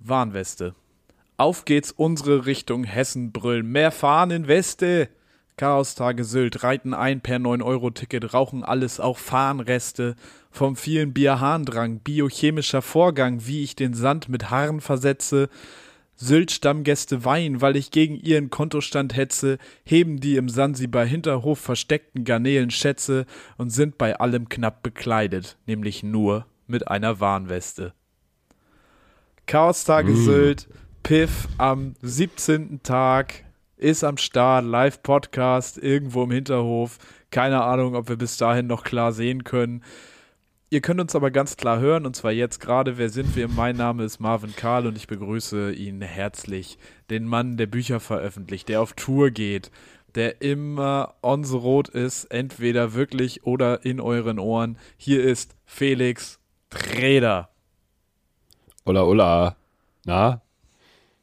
Warnweste. Auf geht's unsere Richtung Hessen brüllen. Mehr fahren in Weste. Chaostage Sylt, reiten ein per 9-Euro-Ticket, rauchen alles, auch Fahnenreste. Vom vielen Bierharndrang, biochemischer Vorgang, wie ich den Sand mit Haaren versetze. Sylt-Stammgäste weinen, weil ich gegen ihren Kontostand hetze, heben die im Sansibar Hinterhof versteckten Garnelen Schätze und sind bei allem knapp bekleidet, nämlich nur mit einer Warnweste. Chaostage Mm. Sylt, Piff am 17. Tag, ist am Start, Live-Podcast irgendwo im Hinterhof. Keine Ahnung, ob wir bis dahin noch klar sehen können. Ihr könnt uns aber ganz klar hören, und zwar jetzt gerade. Wer sind wir? Mein Name ist Marvin Karl und ich begrüße ihn herzlich. Den Mann, der Bücher veröffentlicht, der auf Tour geht, der immer on the road ist, entweder wirklich oder in euren Ohren. Hier ist Felix Treder. Ola, ola. Na?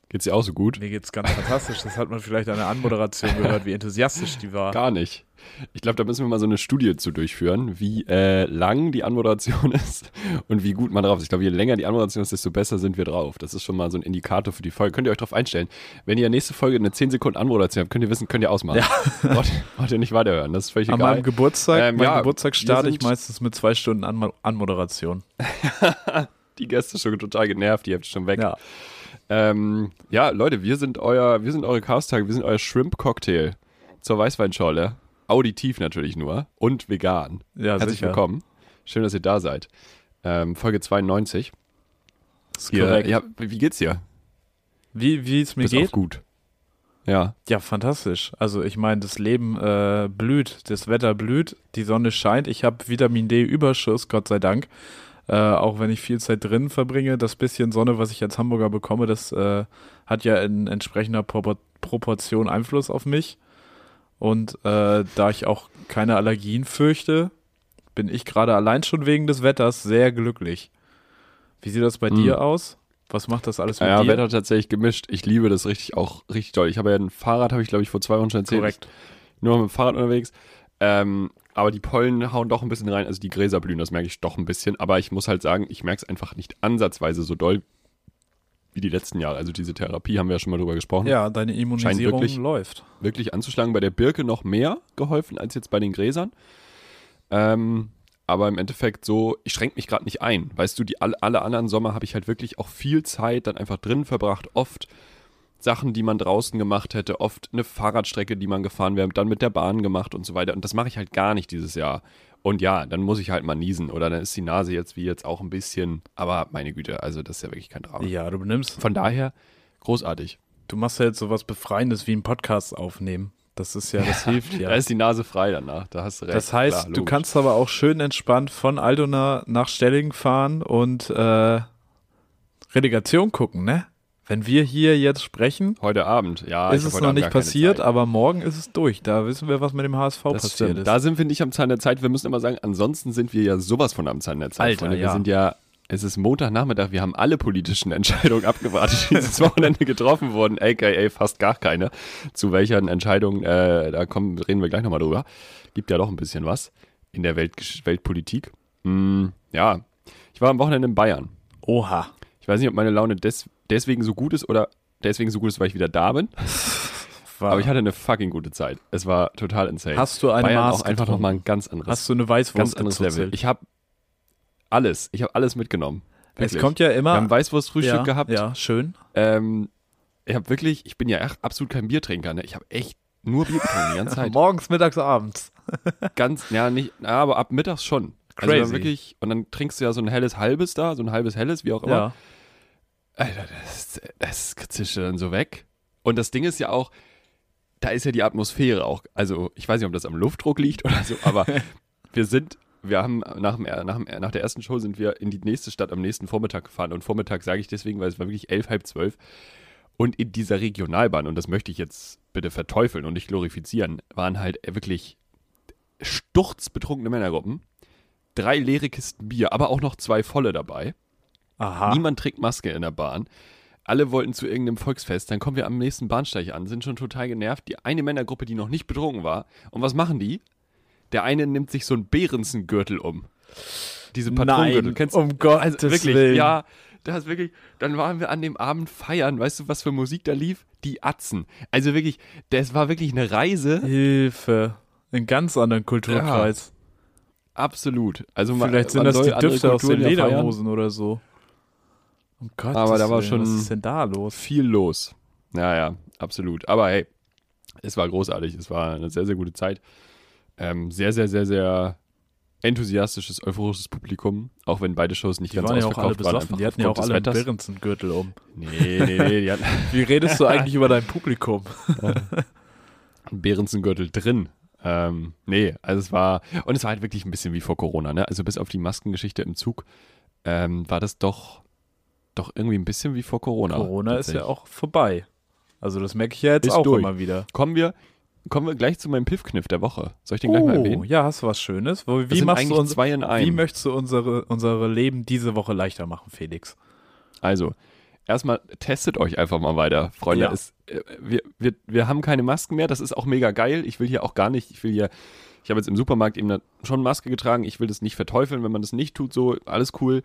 Geht's dir auch so gut? Mir geht's ganz fantastisch. Das hat man vielleicht an der Anmoderation gehört, wie enthusiastisch die war. Gar nicht. Ich glaube, da müssen wir mal so eine Studie zu durchführen, wie äh, lang die Anmoderation ist und wie gut man drauf ist. Ich glaube, je länger die Anmoderation ist, desto besser sind wir drauf. Das ist schon mal so ein Indikator für die Folge. Könnt ihr euch darauf einstellen. Wenn ihr nächste Folge eine 10 Sekunden Anmoderation habt, könnt ihr wissen, könnt ihr ausmachen. braucht, braucht ihr nicht weiterhören. Das ist völlig An egal. meinem Geburtstag, Ähm, mein ja, Geburtstag starte ich meistens mit zwei Stunden Anmo Anmoderation. die Gäste schon total genervt, die habt ihr schon weg. Ja. Ähm, ja, Leute, wir sind euer, wir sind eure Chaos-Tage, wir sind euer Shrimp-Cocktail zur Weißweinschorle. Auditiv natürlich nur und vegan. Ja, Herzlich sicher. willkommen. Schön, dass ihr da seid. Ähm, Folge 92. Ist Ihr, korrekt. ja, wie geht's dir? Wie, wie es mir Bis geht? gut. Ja. Ja, fantastisch. Also ich meine, das Leben äh, blüht, das Wetter blüht, die Sonne scheint. Ich habe Vitamin D-Überschuss, Gott sei Dank. Äh, auch wenn ich viel Zeit drinnen verbringe, das bisschen Sonne, was ich als Hamburger bekomme, das äh, hat ja in entsprechender Propor Proportion Einfluss auf mich. Und äh, da ich auch keine Allergien fürchte, bin ich gerade allein schon wegen des Wetters sehr glücklich. Wie sieht das bei Hm. dir aus? Was macht das alles mit Ja, dir? Wetter tatsächlich gemischt. Ich liebe das richtig auch richtig doll. Ich habe ja ein Fahrrad, habe ich glaube ich vor zwei Wochen schon erzählt. Korrekt. Nur mit dem Fahrrad unterwegs. Ähm, aber die Pollen hauen doch ein bisschen rein, also die Gräser blühen, das merke ich doch ein bisschen. Aber ich muss halt sagen, ich merke es einfach nicht ansatzweise so doll wie die letzten Jahre. Also diese Therapie haben wir ja schon mal drüber gesprochen. Ja, deine Immunisierung wirklich- läuft. Wirklich anzuschlagen. Bei der Birke noch mehr geholfen als jetzt bei den Gräsern. Ähm, aber im Endeffekt so, ich schränke mich gerade nicht ein. Weißt du, die alle, alle anderen Sommer habe ich halt wirklich auch viel Zeit dann einfach drin verbracht. Oft Sachen, die man draußen gemacht hätte, oft eine Fahrradstrecke, die man gefahren wäre, dann mit der Bahn gemacht und so weiter. Und das mache ich halt gar nicht dieses Jahr. Und ja, dann muss ich halt mal niesen oder dann ist die Nase jetzt wie jetzt auch ein bisschen, aber meine Güte, also das ist ja wirklich kein Drama. Ja, du benimmst. Von daher großartig. Du machst ja jetzt sowas Befreiendes wie einen Podcast aufnehmen. Das ist ja, das hilft ja. Da ist die Nase frei danach, da hast du recht. das heißt, Klar, du kannst aber auch schön entspannt von Aldona nach Stellingen fahren und äh, Relegation gucken, ne? Wenn wir hier jetzt sprechen, Heute Abend, ja. ist es noch Abend nicht passiert, aber morgen ist es durch. Da wissen wir, was mit dem HSV Das passiert stimmt. ist. Da sind wir nicht am Zahn der Zeit. Wir müssen immer sagen, ansonsten sind wir ja sowas von am Zahn der Zeit. Alter, Freunde. Wir ja. sind ja, es ist Montagnachmittag, wir haben alle politischen Entscheidungen abgewartet, die dieses Wochenende getroffen wurden, aka fast gar keine. Zu welchen Entscheidungen, äh, da kommen, reden wir gleich nochmal drüber. Gibt ja doch ein bisschen was in der Welt, Weltpolitik. Hm, ja, ich war am Wochenende in Bayern. Oha. Ich weiß nicht, ob meine Laune des, deswegen so gut ist oder deswegen so gut ist, weil ich wieder da bin. War, Aber ich hatte eine fucking gute Zeit. Es war total insane. Hast du eine Bayern Maß auch einfach getrunken? nochmal ein ganz anderes, Hast du eine Weißwurst ganz anderes Level. Ich habe alles, ich habe alles mitgenommen. Es Wirklich. kommt ja immer. Wir haben Weißwurstfrühstück ja, gehabt. Ja, schön. Ähm, ich habe wirklich, ich bin ja absolut kein Biertrinker. Ne? Ich habe echt nur Bier getrunken die ganze Zeit. Morgens, mittags, abends. ganz, ja nicht, aber ab mittags schon. Also Crazy. dann wirklich, und dann trinkst du ja so ein helles Halbes da, so ein halbes Helles, wie auch immer. Ja. Alter, das, das zischt dann so weg. Und das Ding ist ja auch, da ist ja die Atmosphäre auch, also ich weiß nicht, ob das am Luftdruck liegt oder so, aber wir sind, wir haben nach, dem, nach, dem, nach der ersten Show sind wir in die nächste Stadt am nächsten Vormittag gefahren. Und Vormittag sage ich deswegen, weil es war wirklich elf, halb zwölf. Und in dieser Regionalbahn, und das möchte ich jetzt bitte verteufeln und nicht glorifizieren, waren halt wirklich sturzbetrunkene Männergruppen. Drei leere Kisten Bier, aber auch noch zwei volle dabei. Aha. Niemand trägt Maske in der Bahn. Alle wollten zu irgendeinem Volksfest. Dann kommen wir am nächsten Bahnsteig an, sind schon total genervt. Die eine Männergruppe, die noch nicht betrunken war. Und was machen die? Der eine nimmt sich so einen Behrensengürtel um. Diese Patronengürtel. Nein, Kennst um Gottes Also wirklich, Willen. ja. das wirklich, dann waren wir an dem Abend feiern. Weißt du, was für Musik da lief? Die Atzen. Also wirklich, das war wirklich eine Reise. Hilfe. In ganz anderen Kulturkreis. Absolut. Also man- Vielleicht sind man das die Düfte aus den ja. Lederhosen oder so. Um Gottes Aber da war Willen, schon- Was ist denn da los? Viel los. Ja, ja, absolut. Aber hey, es war großartig. Es war eine sehr, sehr gute Zeit. Ähm, sehr, sehr, sehr, sehr enthusiastisches, euphorisches Publikum. Auch wenn beide Shows nicht Die ganz waren ja auch alle ausverkauft waren. besoffen. Die hatten ja auch alle einen. Berenzen-Gürtel um. Nee, nee, nee. Hatten Wie redest du eigentlich über dein Publikum? Behrensengürtel drin. Ähm, nee, also es war, und es war halt wirklich ein bisschen wie vor Corona, ne? Also bis auf die Maskengeschichte im Zug ähm, war das doch, doch irgendwie ein bisschen wie vor Corona. Corona ist ja auch vorbei. Also das merke ich ja jetzt Ist auch durch. immer wieder. Kommen wir, kommen wir gleich zu meinem Piffkniff der Woche. Soll ich den gleich mal Oh, erwähnen? ja, hast du was Schönes? Das wie sind machst du uns, zwei in wie einem. möchtest du unsere, unsere Leben diese Woche leichter machen, Felix? Also, erstmal testet euch einfach mal weiter, Freunde. Ja. Es, äh, wir, wir, wir haben keine Masken mehr, das ist auch mega geil. Ich will hier auch gar nicht, ich will hier, ich habe jetzt im Supermarkt eben schon Maske getragen, ich will das nicht verteufeln, wenn man das nicht tut, so, alles cool.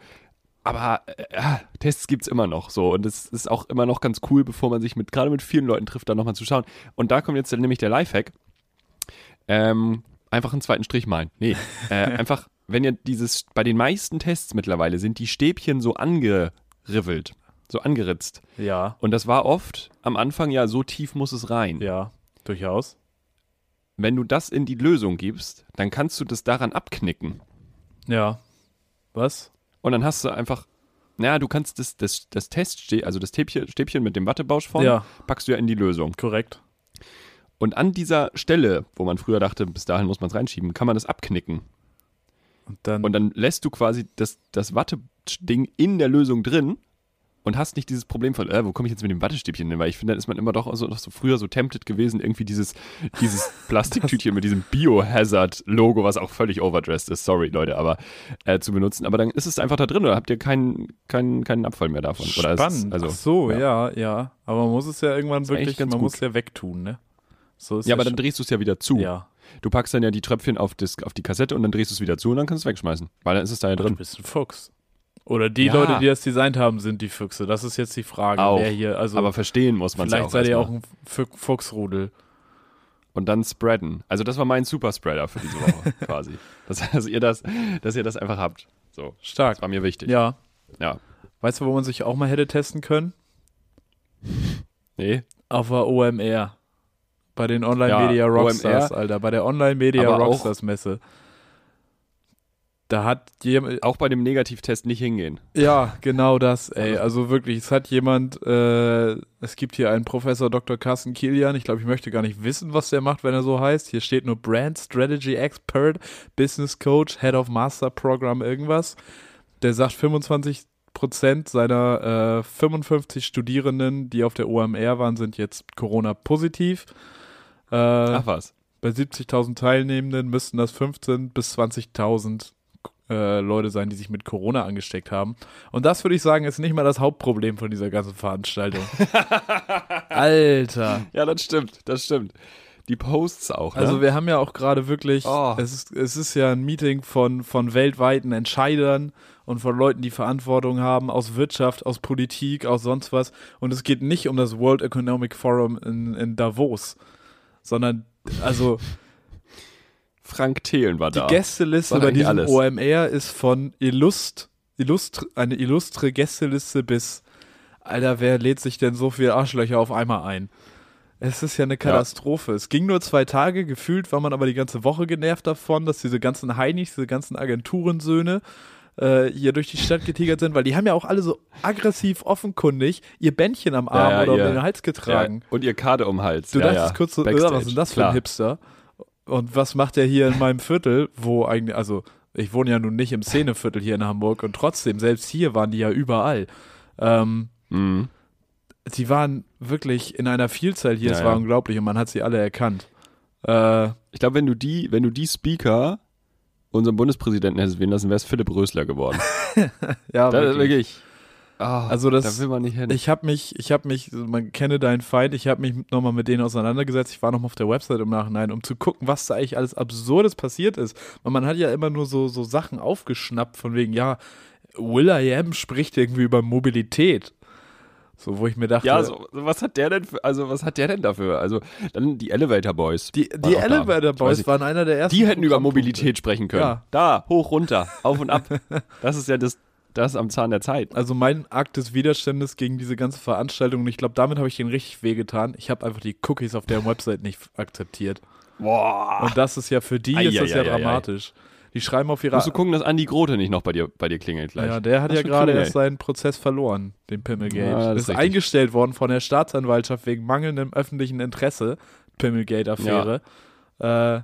Aber äh, Tests gibt es immer noch so und es ist auch immer noch ganz cool, bevor man sich mit, gerade mit vielen Leuten trifft, da nochmal zu schauen. Und da kommt jetzt nämlich der Lifehack. Ähm, einfach einen zweiten Strich malen. Nee, äh, einfach, wenn ihr dieses, bei den meisten Tests mittlerweile sind die Stäbchen so angerivelt, so angeritzt. Ja, Und das war oft am Anfang ja, so tief muss es rein. ja, durchaus. Wenn du das in die Lösung gibst, dann kannst du das daran abknicken. Ja. Was? Und dann hast du einfach, naja, du kannst das, das, das Teststäbchen, also das Stäbchen, Stäbchen mit dem Wattebausch vorne, Ja. packst du ja in die Lösung. Korrekt. Und an dieser Stelle, wo man früher dachte, bis dahin muss man es reinschieben, kann man das abknicken. Und dann, Und dann lässt du quasi das, das Watteding in der Lösung drin und hast nicht dieses Problem von, äh, wo komme ich jetzt mit dem Wattestäbchen hin? Weil ich finde, dann ist man immer doch so, doch so früher so tempted gewesen, irgendwie dieses, dieses Plastiktütchen mit diesem Biohazard-Logo, was auch völlig overdressed ist, sorry Leute, aber äh, zu benutzen. Aber dann ist es einfach da drin oder habt ihr keinen, keinen, keinen Abfall mehr davon? Oder ist es- spannend. also, Ach so, ja. ja. ja, Aber man muss es ja irgendwann wirklich, ganz man gut. muss ja wegtun, ne? So ist ja, aber dann drehst du es ja wieder zu. Ja. Du packst dann ja die Tröpfchen auf, das, auf die Kassette und dann drehst du es wieder zu und dann kannst du es wegschmeißen. Weil dann ist es da ja Du drin. bist ein Fuchs. Oder die Ja. Leute, die das designt haben, sind die Füchse. Das ist jetzt die Frage. Auch. Wer hier, also aber verstehen muss man es ja vielleicht seid ihr auch ein Fu- Fuchsrudel. und dann spreaden. Also das war mein Superspreader für diese Woche quasi. Dass, dass, ihr das, dass ihr das einfach habt. So, Stark. das war mir wichtig. Ja. ja. Weißt du, wo man sich auch mal hätte testen können? Nee. Auf der OMR. Bei den Online-Media Ja, Rockstars, OMR. Alter. Bei der Online-Media Aber auch- Rockstars-Messe. Da hat jemand. Auch bei dem Negativtest nicht hingehen. Ja, genau das, ey. Also wirklich, es hat jemand, äh, es gibt hier einen Professor Dr. Carsten Kilian. Ich glaube, ich möchte gar nicht wissen, was der macht, wenn er so heißt. Hier steht nur Brand Strategy Expert, Business Coach, Head of Master Program, irgendwas. Der sagt, 25 Prozent seiner äh, 55 Studierenden, die auf der OMR waren, sind jetzt Corona-positiv. Äh, Ach was. bei 70.000 Teilnehmenden müssten das 15.000 bis 20.000 äh, Leute sein, die sich mit Corona angesteckt haben. Und das würde ich sagen, ist nicht mal das Hauptproblem von dieser ganzen Veranstaltung. Alter. Ja, das stimmt. Das stimmt. Die Posts auch. Also ne? wir haben ja auch gerade wirklich, Oh. es, ist, es ist ja ein Meeting von, von weltweiten Entscheidern und von Leuten, die Verantwortung haben, aus Wirtschaft, aus Politik, aus sonst was. Und es geht nicht um das World Economic Forum in, in Davos, sondern also Frank Thelen war Die da. Gästeliste War bei diesem alles. OMR ist von Illust, Illustr, eine illustre Gästeliste bis, Alter, wer lädt sich denn so viele Arschlöcher auf einmal ein? Es ist ja eine Katastrophe. Es ging nur zwei Tage, gefühlt war man aber die ganze Woche genervt davon, dass diese ganzen Heinis, diese ganzen Agenturensöhne äh, hier durch die Stadt getigert sind, weil die haben ja auch alle so aggressiv offenkundig ihr Bändchen am Arm ja, oder um den Hals getragen. Ja, und ihr Karte um den Hals. Du ja, dachtest ja. kurz so, äh, was ist denn das für ein Hipster? Und was macht er hier in meinem Viertel, wo eigentlich, also ich wohne ja nun nicht im Szeneviertel hier in Hamburg und trotzdem, selbst hier waren die ja überall. Ähm, Mhm. die waren wirklich in einer Vielzahl hier, Ja, es war ja. unglaublich und man hat sie alle erkannt. Äh, Ich glaube, wenn du die, wenn du die Speaker unserem Bundespräsidenten hättest wählen lassen, wäre es Philipp Rösler geworden. ja, Das wirklich. wirklich. Ah, Also das- da will man nicht hin. Ich habe mich, ich habe mich, man kenne deinen Feind, ich habe mich nochmal mit denen auseinandergesetzt. Ich war nochmal auf der Website im Nachhinein, um zu gucken, was da eigentlich alles Absurdes passiert ist. Und man hat ja immer nur so, so Sachen aufgeschnappt, von wegen, ja, Will I Am spricht irgendwie über Mobilität. So, wo ich mir dachte. Ja, so, was hat der denn für, also was hat der denn dafür? Also dann die Elevator Boys. Die, die Elevator Boys waren einer der ersten. Die hätten über Mobilität sprechen können. Ja. Da, hoch, runter, auf und ab. Das ist ja das, das ist am Zahn der Zeit. Also mein Akt des Widerstandes gegen diese ganze Veranstaltung, und ich glaube, damit habe ich ihnen richtig wehgetan. Ich habe einfach die Cookies auf deren Website nicht akzeptiert. Boah. Und das ist ja für die ist das ja dramatisch. Die schreiben auf ihrer. Musst du gucken, dass Andi Grote nicht noch bei dir, bei dir klingelt gleich. Ja, der hat Das ja gerade cool, erst seinen Prozess verloren, den Pimmelgate. Ja, das das ist ist eingestellt worden von der Staatsanwaltschaft wegen mangelndem öffentlichen Interesse. Pimmelgate-Affäre. Äh,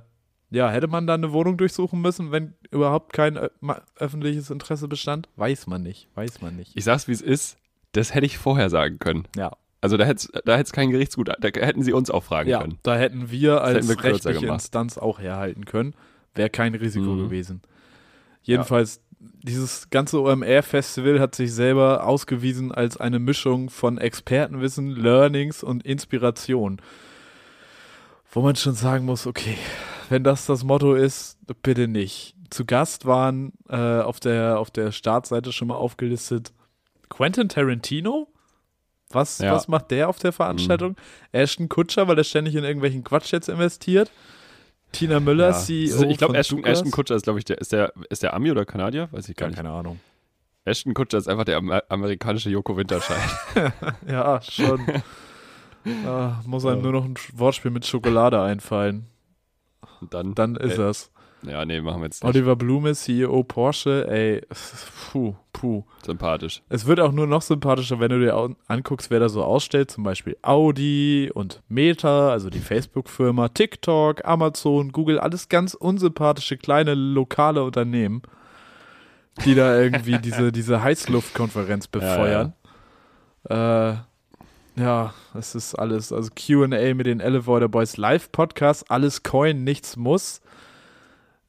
ja, hätte man da eine Wohnung durchsuchen müssen, wenn überhaupt kein ma- öffentliches Interesse bestand? Weiß man nicht. Weiß man nicht. Ich sag's, wie es ist. Das hätte ich vorher sagen können. Ja. Also da hätte da hätt's kein Gerichtsgut, da hätten sie uns auch fragen Ja, können. da hätten wir als hätten wir rechtliche gemacht. Instanz auch herhalten können. Wäre kein Risiko Mhm. gewesen. Jedenfalls, dieses ganze OMR-Festival hat sich selber ausgewiesen als eine Mischung von Expertenwissen, Learnings und Inspiration. Wo man schon sagen muss, okay, wenn das das Motto ist, bitte nicht. Zu Gast waren äh, auf, der, auf der Startseite schon mal aufgelistet Quentin Tarantino. Was, Ja. was macht der auf der Veranstaltung? Ashton Kutscher, weil er ständig in irgendwelchen Quatsch jetzt investiert. Tina Müller, Ja. CEO ich glaube, Ashton. Ashton Kutscher ist, glaube ich, der, ist der, ist der Ami oder Kanadier? Weiß ich gar Gar nicht. keine Ahnung. Ashton Kutscher ist einfach der Amer amerikanische Joko Winterscheid. Ja, schon. ah, muss einem nur noch ein Wortspiel mit Schokolade einfallen. Und dann, Dann ist Äh, er's. ja, nee, machen wir jetzt nicht. Oliver Blume, CEO Porsche, ey, puh, puh. Sympathisch. Es wird auch nur noch sympathischer, wenn du dir anguckst, wer da so ausstellt. Zum Beispiel Audi und Meta, also die Facebook-Firma, TikTok, Amazon, Google, alles ganz unsympathische kleine lokale Unternehmen, die da irgendwie diese, diese Heißluftkonferenz befeuern. Äh, ja, es ist alles, also QA mit den Elevator Boys Live-Podcast, alles Coin, nichts muss.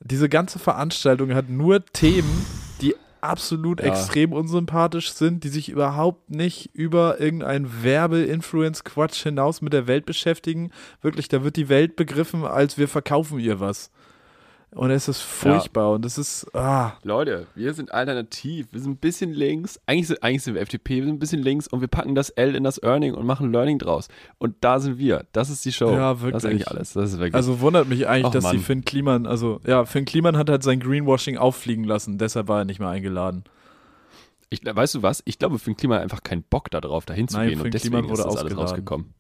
Diese ganze Veranstaltung hat nur Themen, die absolut Ja. extrem unsympathisch sind, die sich überhaupt nicht über irgendein Werbe-Influence-Quatsch hinaus mit der Welt beschäftigen. Wirklich, da wird die Welt begriffen, als wir verkaufen ihr was. Und es ist furchtbar und es ist, ah, Leute, wir sind alternativ. Wir sind ein bisschen links. Eigentlich sind, eigentlich sind wir FDP, wir sind ein bisschen links und wir packen das L in das Earning und machen Learning draus. Und da sind wir. Das ist die Show. Ja, Das ist wirklich. eigentlich alles. Das ist wirklich. Also wundert mich eigentlich, Ach, dass die Mann. Finn Kliman, also ja, Finn Kliman hat halt sein Greenwashing auffliegen lassen, deshalb war er nicht mehr eingeladen. ich, weißt du was? Ich glaube, Finn Kliman hat einfach keinen Bock darauf, dahin zu Nein, gehen. Finn Und deswegen Kliman ist wurde das alles rausgekommen.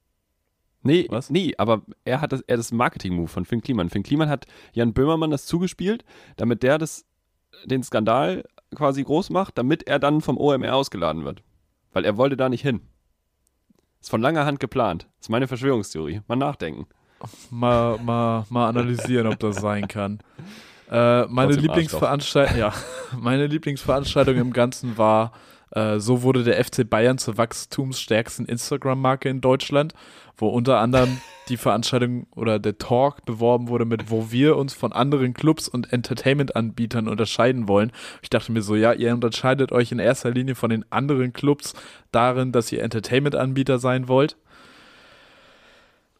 Nee, Was? nee, aber er hat das, er das Marketing-Move von Finn Kliman. Finn Kliman hat Jan Böhmermann das zugespielt, damit der das, den Skandal quasi groß macht, damit er dann vom OMR ausgeladen wird. Weil er wollte da nicht hin. Ist von langer Hand geplant. Ist meine Verschwörungstheorie. Mal nachdenken. Mal, mal, mal analysieren, ob das sein kann. Äh, meine Trotzdem Lieblingsveranstaltung, ja, meine Lieblingsveranstaltung im Ganzen war, äh, so wurde der FC Bayern zur wachstumsstärksten Instagram-Marke in Deutschland, wo unter anderem die Veranstaltung oder der Talk beworben wurde mit, wo wir uns von anderen Clubs und Entertainment-Anbietern unterscheiden wollen. Ich dachte mir so, ja, ihr unterscheidet euch in erster Linie von den anderen Clubs darin, dass ihr Entertainment-Anbieter sein wollt.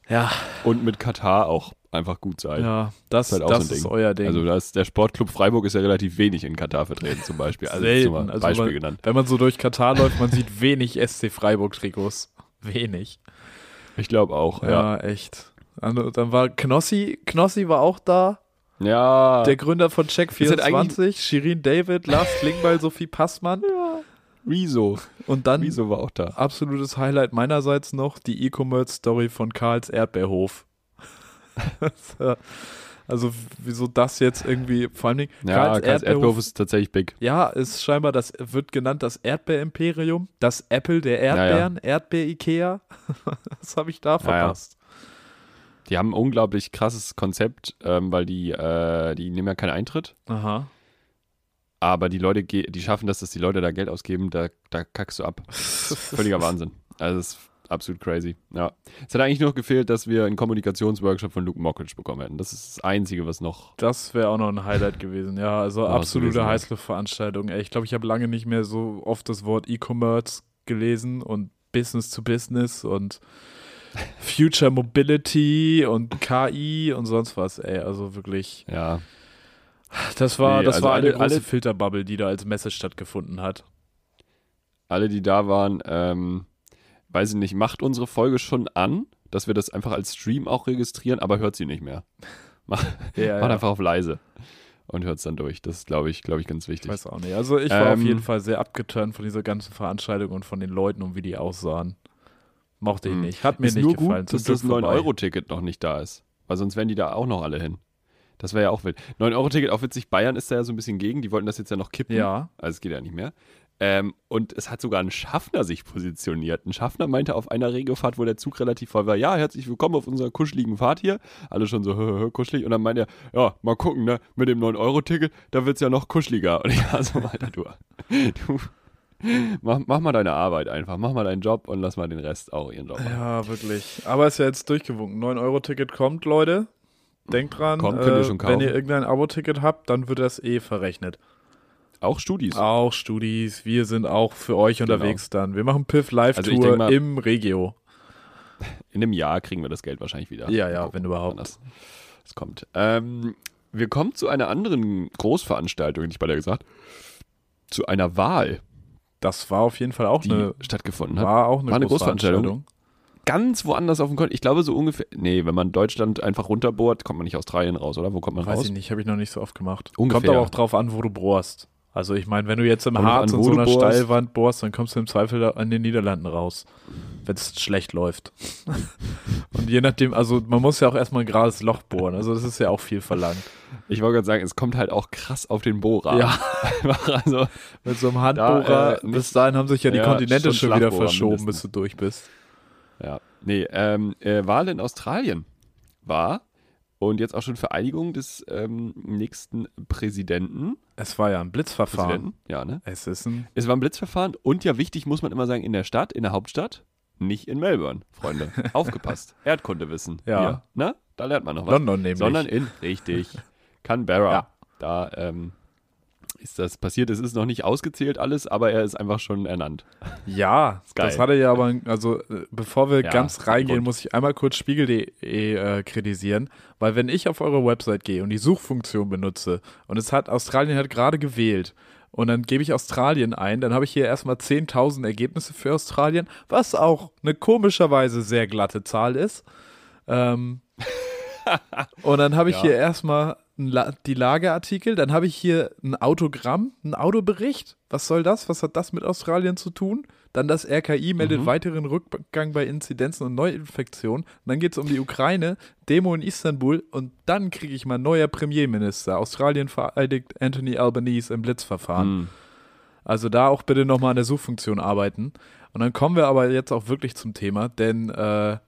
Ja, Und mit Katar auch einfach gut sein. ja, das, Ist halt auch das so ein ist Ding. euer Ding. Also da ist der Sportclub Freiburg ist ja relativ wenig in Katar vertreten zum Beispiel. Also Selten. nur mal Also Beispiel man- genannt. Wenn man so durch Katar läuft, man sieht wenig SC Freiburg-Trikots. Wenig. Ich glaube auch, Ja, ja. echt. Dann war Knossi, Knossi war auch da, Ja. der Gründer von Ist halt Check24, Shirin David, Lars Klingbeil, Sophie Passmann Rezo. und dann Rezo war auch da. absolutes Highlight meinerseits noch die E-Commerce-Story von Karls Erdbeerhof. also wieso das jetzt irgendwie, vor allem Dingen, Ja, Karls Karls Erdbeerhof ist tatsächlich big. Ja, ist scheinbar, das wird genannt das Erdbeerimperium, das Apple der Erdbeeren, Erdbeer-Ikea. das habe ich da ja. verpasst. Die haben ein unglaublich krasses Konzept, ähm, weil die, äh, die nehmen ja keinen Eintritt. Aha. Aber die Leute, die schaffen das, dass die Leute da Geld ausgeben, da, da kackst du ab. Völliger Wahnsinn. Also ist absolut crazy. Ja. Es hat eigentlich nur gefehlt, dass wir einen Kommunikationsworkshop von Luke Mockridge bekommen hätten. Das ist das Einzige, was noch. Das wäre auch noch ein Highlight gewesen. Ja, also absolute. Heißluftveranstaltung. Ich glaube, ich habe lange nicht mehr so oft das Wort E-Commerce gelesen und Business to Business und Future Mobility und KI und sonst was. Ey, also wirklich Ja. Das war, Nee, das also war eine alle- große alle- Filterbubble, die da als Messe stattgefunden hat. Alle, die da waren, ähm, weiß ich nicht, macht unsere Folge schon an, dass wir das einfach als Stream auch registrieren, aber hört sie nicht mehr. Macht Ja, einfach auf leise und hört es dann durch. Das ist, glaube ich, glaube ich, ganz Ich wichtig. weiß auch nicht. Also ich war auf Ähm, jeden Fall sehr abgeturnt von dieser ganzen Veranstaltung und von den Leuten und wie die aussahen. Mochte ich Hm. nicht. Hat mir ist nicht nur gefallen. gut, dass das Glück vorbei. 9-Euro-Ticket noch nicht da ist. Weil sonst wären die da auch noch alle hin. Das wäre ja auch wild. 9-Euro-Ticket, auch witzig, Bayern ist da ja so ein bisschen gegen. Die wollten das jetzt ja noch kippen. Ja. Also es geht ja nicht mehr. Ähm, und es hat sogar ein Schaffner sich positioniert. Ein Schaffner meinte auf einer Regiofahrt, wo der Zug relativ voll war, ja, herzlich willkommen auf unserer kuscheligen Fahrt hier. Alle schon so, hö, hö, kuschelig. Und dann meinte er, ja, mal gucken, ne, mit dem 9-Euro-Ticket, da wird es ja noch kuscheliger. Und ich war so, Alter, du, du mach, mach mal deine Arbeit einfach. Mach mal deinen Job und lass mal den Rest auch ihren Job machen. Ja, wirklich. Aber ist ja jetzt durchgewunken. 9-Euro-Ticket kommt, Leute. Denkt dran, Kommt, ihr äh, schon wenn ihr irgendein Abo-Ticket habt, dann wird das eh verrechnet. Auch Studis. Auch Studis, wir sind auch für euch unterwegs dann. Wir machen Piff Live Genau. Also im Regio. In einem Jahr kriegen wir das Geld wahrscheinlich wieder. Ja, ja, gucken, wenn überhaupt. Das, das kommt. Ähm, wir kommen zu einer anderen Großveranstaltung, hätte ich bei der gesagt. Zu einer Wahl, Das war auf jeden Fall auch die eine, stattgestellung hat. war auch eine, war eine Großveranstaltung. Großveranstaltung. Ganz woanders auf dem Kontinent. Ich glaube so ungefähr. Nee, wenn man Deutschland einfach runterbohrt, kommt man nicht Australien raus, oder? Wo kommt man Weiß raus? ich nicht, habe ich noch nicht so oft gemacht. Ungefähr. Kommt aber auch drauf an, wo du bohrst. Also ich meine, wenn du jetzt im Kommt Harz an, in so einer bohrst. Steilwand bohrst, dann kommst du im Zweifel an den Niederlanden raus, wenn es schlecht läuft. Und je nachdem, also man muss ja auch erstmal ein gerades Loch bohren, also das ist ja auch viel verlangt. Ich wollte gerade sagen, es kommt halt auch krass auf den Bohrer. Ja. Also, Mit so einem Handbohrer, Da, äh, bis dahin haben sich ja die Ja, Kontinente schon schon wieder verschoben, mindestens. bis du durch bist. Ja, nee, ähm, äh, Wahl in Australien war und jetzt auch schon Vereidigung des ähm, nächsten Präsidenten. Es war ja ein Blitzverfahren. Ja, ne? Es ist ein Es war ein Blitzverfahren und ja wichtig, muss man immer sagen, in der Stadt, in der Hauptstadt, nicht in Melbourne, Freunde. Aufgepasst. Erdkundewissen. Ja. Hier, ne? Da lernt man noch was. London nämlich. Sondern in, richtig, Canberra. Ja. Da ähm, ist das passiert. Es ist noch nicht ausgezählt alles, aber er ist einfach schon ernannt. Ja, das hatte ja aber, also äh, bevor wir Ja, ganz reingehen, muss ich einmal kurz spiegel.de äh, kritisieren, weil wenn ich auf eure Website gehe und die Suchfunktion benutze und es hat, Australien hat gerade gewählt und dann gebe ich Australien ein, dann habe ich hier erstmal 10.000 Ergebnisse für Australien, was auch eine komischerweise sehr glatte Zahl ist. Ähm, und dann habe ich Ja. hier erstmal La die Lageartikel, dann habe ich hier ein Autogramm, ein Autobericht. Was soll das? Was hat das mit Australien zu tun? Dann das RKI meldet Mhm. weiteren Rückgang bei Inzidenzen und Neuinfektionen. Und dann geht es um die Ukraine, Demo in Istanbul und dann kriege ich mal neuer Premierminister. Australien vereidigt Anthony Albanese im Blitzverfahren. Hm. Also da auch bitte nochmal an der Suchfunktion arbeiten. Und dann kommen wir aber jetzt auch wirklich zum Thema, denn äh,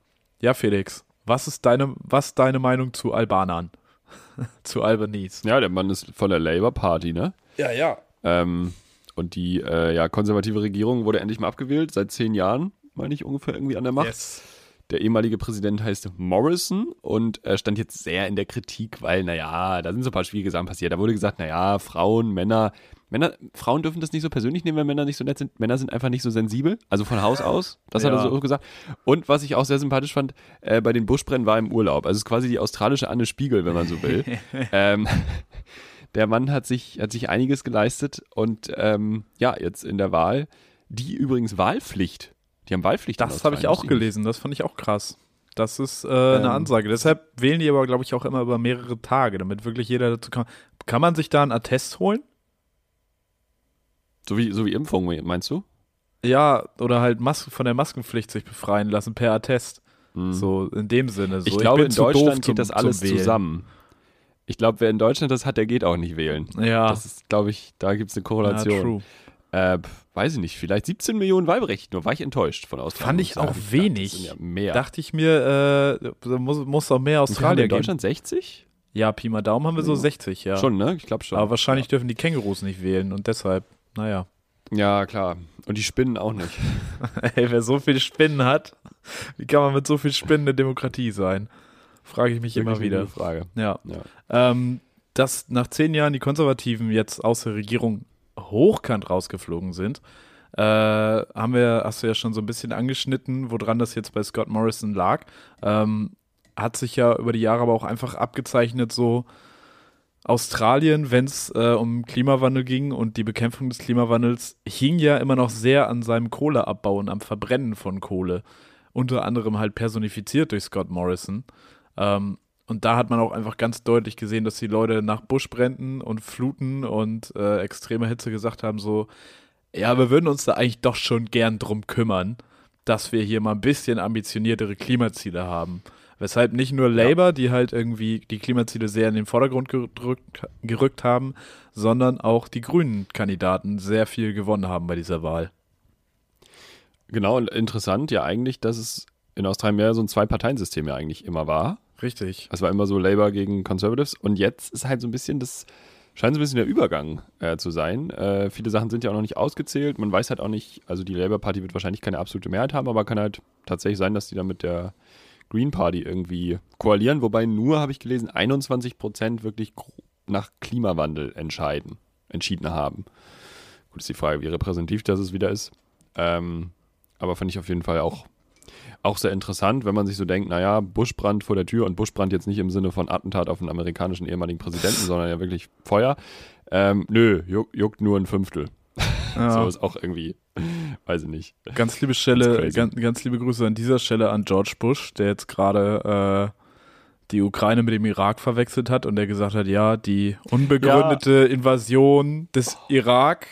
ja, Felix, was ist deine, was ist deine Meinung zu Albanern? zu Albanese? Ja, der Mann ist von der Labour Party, ne? Ja, ja. Ähm, und die äh, ja, konservative Regierung wurde endlich mal abgewählt, seit zehn Jahren, meine ich, ungefähr irgendwie an der Macht. Yes. Der ehemalige Präsident heißt Morrison und er stand jetzt sehr in der Kritik, weil, naja, da sind so ein paar schwierige Sachen passiert. Da wurde gesagt, naja, Frauen, Männer, Männer, Frauen dürfen das nicht so persönlich nehmen, wenn Männer nicht so nett sind. Männer sind einfach nicht so sensibel, also von Haus aus. Das hat er Ja. so gesagt. Und was ich auch sehr sympathisch fand, äh, bei den Buschbrennen war er im Urlaub. Also es ist quasi die australische Anne Spiegel, wenn man so will. ähm, der Mann hat sich, hat sich einiges geleistet und ähm, ja, jetzt in der Wahl, die übrigens Wahlpflicht. Die haben Wahlpflicht. Das habe ich auch gelesen, das fand ich auch krass. Das ist äh, eine Ähm, Ansage. Deshalb wählen die aber, glaube ich, auch immer über mehrere Tage, damit wirklich jeder dazu kann. Kann man sich da einen Attest holen? So wie, so wie Impfung, meinst du? Ja, oder halt Mas von der Maskenpflicht sich befreien lassen per Attest. Mhm. So in dem Sinne. So, ich glaube, bin in Deutschland zum- geht das alles zusammen. Ich glaube, wer in Deutschland das hat, der geht auch nicht wählen. Ja, Das ist, glaube ich, da gibt es eine ja Korrelation. true. äh, weiß ich nicht, vielleicht 17 Millionen Wahlberechtigte, nur war ich enttäuscht von Australien. Fand ich auch dachte, wenig. Sind ja mehr. Dachte ich mir, äh, da muss, muss auch mehr Australier in geben. Deutschland 60? Ja, Pi mal Daumen haben wir so Ja. 60, ja. Schon, ne? Ich glaube schon. Aber wahrscheinlich dürfen die Kängurus nicht wählen und deshalb, naja. Ja, klar. Und die Spinnen auch nicht. Ey, wer so viele Spinnen hat, wie kann man mit so viel Spinnen eine Demokratie sein? Frage ich mich immer Wirklich eine wieder. Frage. Ja. Ja. Ähm, dass nach zehn Jahren die Konservativen jetzt aus der Regierung hochkant rausgeflogen sind, äh, haben wir, hast du ja schon so ein bisschen angeschnitten, woran das jetzt bei Scott Morrison lag. Ähm, hat sich ja über die Jahre aber auch einfach abgezeichnet, so Australien, wenn es äh, um Klimawandel ging und die Bekämpfung des Klimawandels, hing ja immer noch sehr an seinem Kohleabbau und am Verbrennen von Kohle. Unter anderem halt personifiziert durch Scott Morrison. Ähm, und da hat man auch einfach ganz deutlich gesehen, dass die Leute nach Buschbränden und Fluten und äh, extremer Hitze gesagt haben, so, ja, wir würden uns da eigentlich doch schon gern drum kümmern, dass wir hier mal ein bisschen ambitioniertere Klimaziele haben. Weshalb nicht nur Labour, die halt irgendwie die Klimaziele sehr in den Vordergrund gerückt, gerückt haben, sondern auch die grünen Kandidaten sehr viel gewonnen haben bei dieser Wahl. Genau, und interessant ja eigentlich, dass es in Australien mehr so ein Zwei-Parteien-System ja eigentlich immer war. Richtig. Es war immer so Labour gegen Conservatives und jetzt ist halt so ein bisschen das, scheint so ein bisschen der Übergang äh, zu sein. Äh, viele Sachen sind ja auch noch nicht ausgezählt. Man weiß halt auch nicht, also die Labour Party wird wahrscheinlich keine absolute Mehrheit haben, aber kann halt tatsächlich sein, dass die dann mit der Green Party irgendwie koalieren, wobei nur, habe ich gelesen, 21 Prozent wirklich nach Klimawandel entscheiden, entschieden haben. Gut, ist die Frage, wie repräsentativ das es wieder ist. Ähm, aber fand ich auf jeden Fall auch, auch sehr interessant, wenn man sich so denkt, naja, Buschbrand vor der Tür und Buschbrand jetzt nicht im Sinne von Attentat auf einen amerikanischen ehemaligen Präsidenten, sondern ja wirklich Feuer. Ähm, nö, juckt, nur ein Fünftel. Ja. so ist auch irgendwie, weiß ich nicht. Ganz liebe Stelle, ganz, ganz, liebe Grüße an dieser Stelle an George Bush, der jetzt gerade äh, die Ukraine mit dem Irak verwechselt hat und der gesagt hat, ja, die unbegründete ja. Invasion des oh. Irak.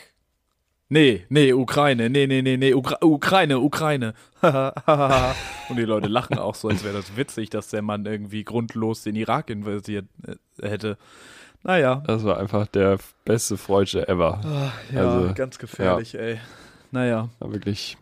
Nee, nee, Ukraine, nee, nee, nee, nee, Ukra Ukraine, Ukraine. und die Leute lachen auch so, als wäre das witzig, dass der Mann irgendwie grundlos den Irak invasiert äh, hätte. Naja. Das war einfach der beste Freudsche ever. Ach, ja, also, ganz gefährlich, ja. ey. Naja. War wirklich.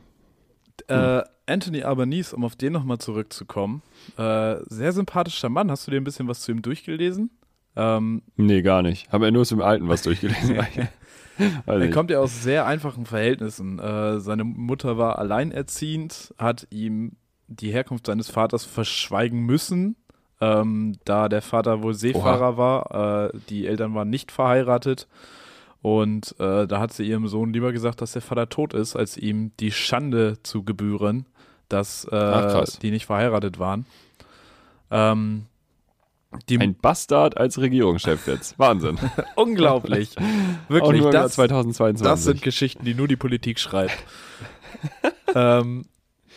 Äh, Anthony Albanese, um auf den nochmal zurückzukommen. Äh, sehr sympathischer Mann. Hast du dir ein bisschen was zu ihm durchgelesen? Ähm, nee, gar nicht. Haben wir nur zum Alten was durchgelesen. er kommt ja aus sehr einfachen Verhältnissen. Äh, seine Mutter war alleinerziehend, hat ihm die Herkunft seines Vaters verschweigen müssen, ähm, da der Vater wohl Seefahrer Oha. war. Äh, die Eltern waren nicht verheiratet. Und äh, da hat sie ihrem Sohn lieber gesagt, dass der Vater tot ist, als ihm die Schande zu gebühren, dass äh, Ach, die nicht verheiratet waren. Ähm, Ein Bastard als Regierungschef jetzt. Wahnsinn. Unglaublich. Wirklich. Das, 2022. das sind Geschichten, die nur die Politik schreibt. ähm,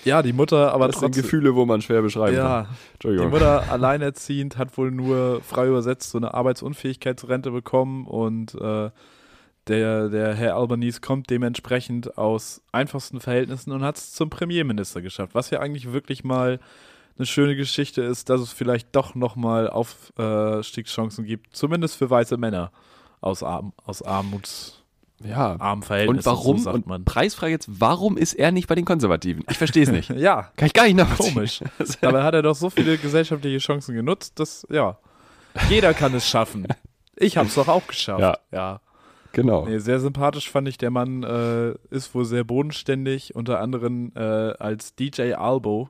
ja, die Mutter, aber das trotzdem. sind Gefühle, wo man schwer beschreiben ja, kann. Entschuldigung. Die Mutter alleinerziehend hat wohl nur frei übersetzt so eine Arbeitsunfähigkeitsrente bekommen und äh, der, der Herr Albanese kommt dementsprechend aus einfachsten Verhältnissen und hat es zum Premierminister geschafft, was ja eigentlich wirklich mal eine schöne Geschichte ist, dass es vielleicht doch nochmal Aufstiegschancen gibt, zumindest für weiße Männer aus, Arm, aus Armuts ja. armen Und warum, so sagt man. Und Preisfrage jetzt, warum ist er nicht bei den Konservativen? Ich verstehe es nicht. ja. Kann ich gar nicht nachvollziehen. Komisch. Dabei hat er doch so viele gesellschaftliche Chancen genutzt, dass, ja, jeder kann es schaffen. Ich habe es doch auch geschafft. Ja. ja. Genau. Nee, sehr sympathisch fand ich, der Mann äh, ist wohl sehr bodenständig, unter anderem äh, als DJ Albo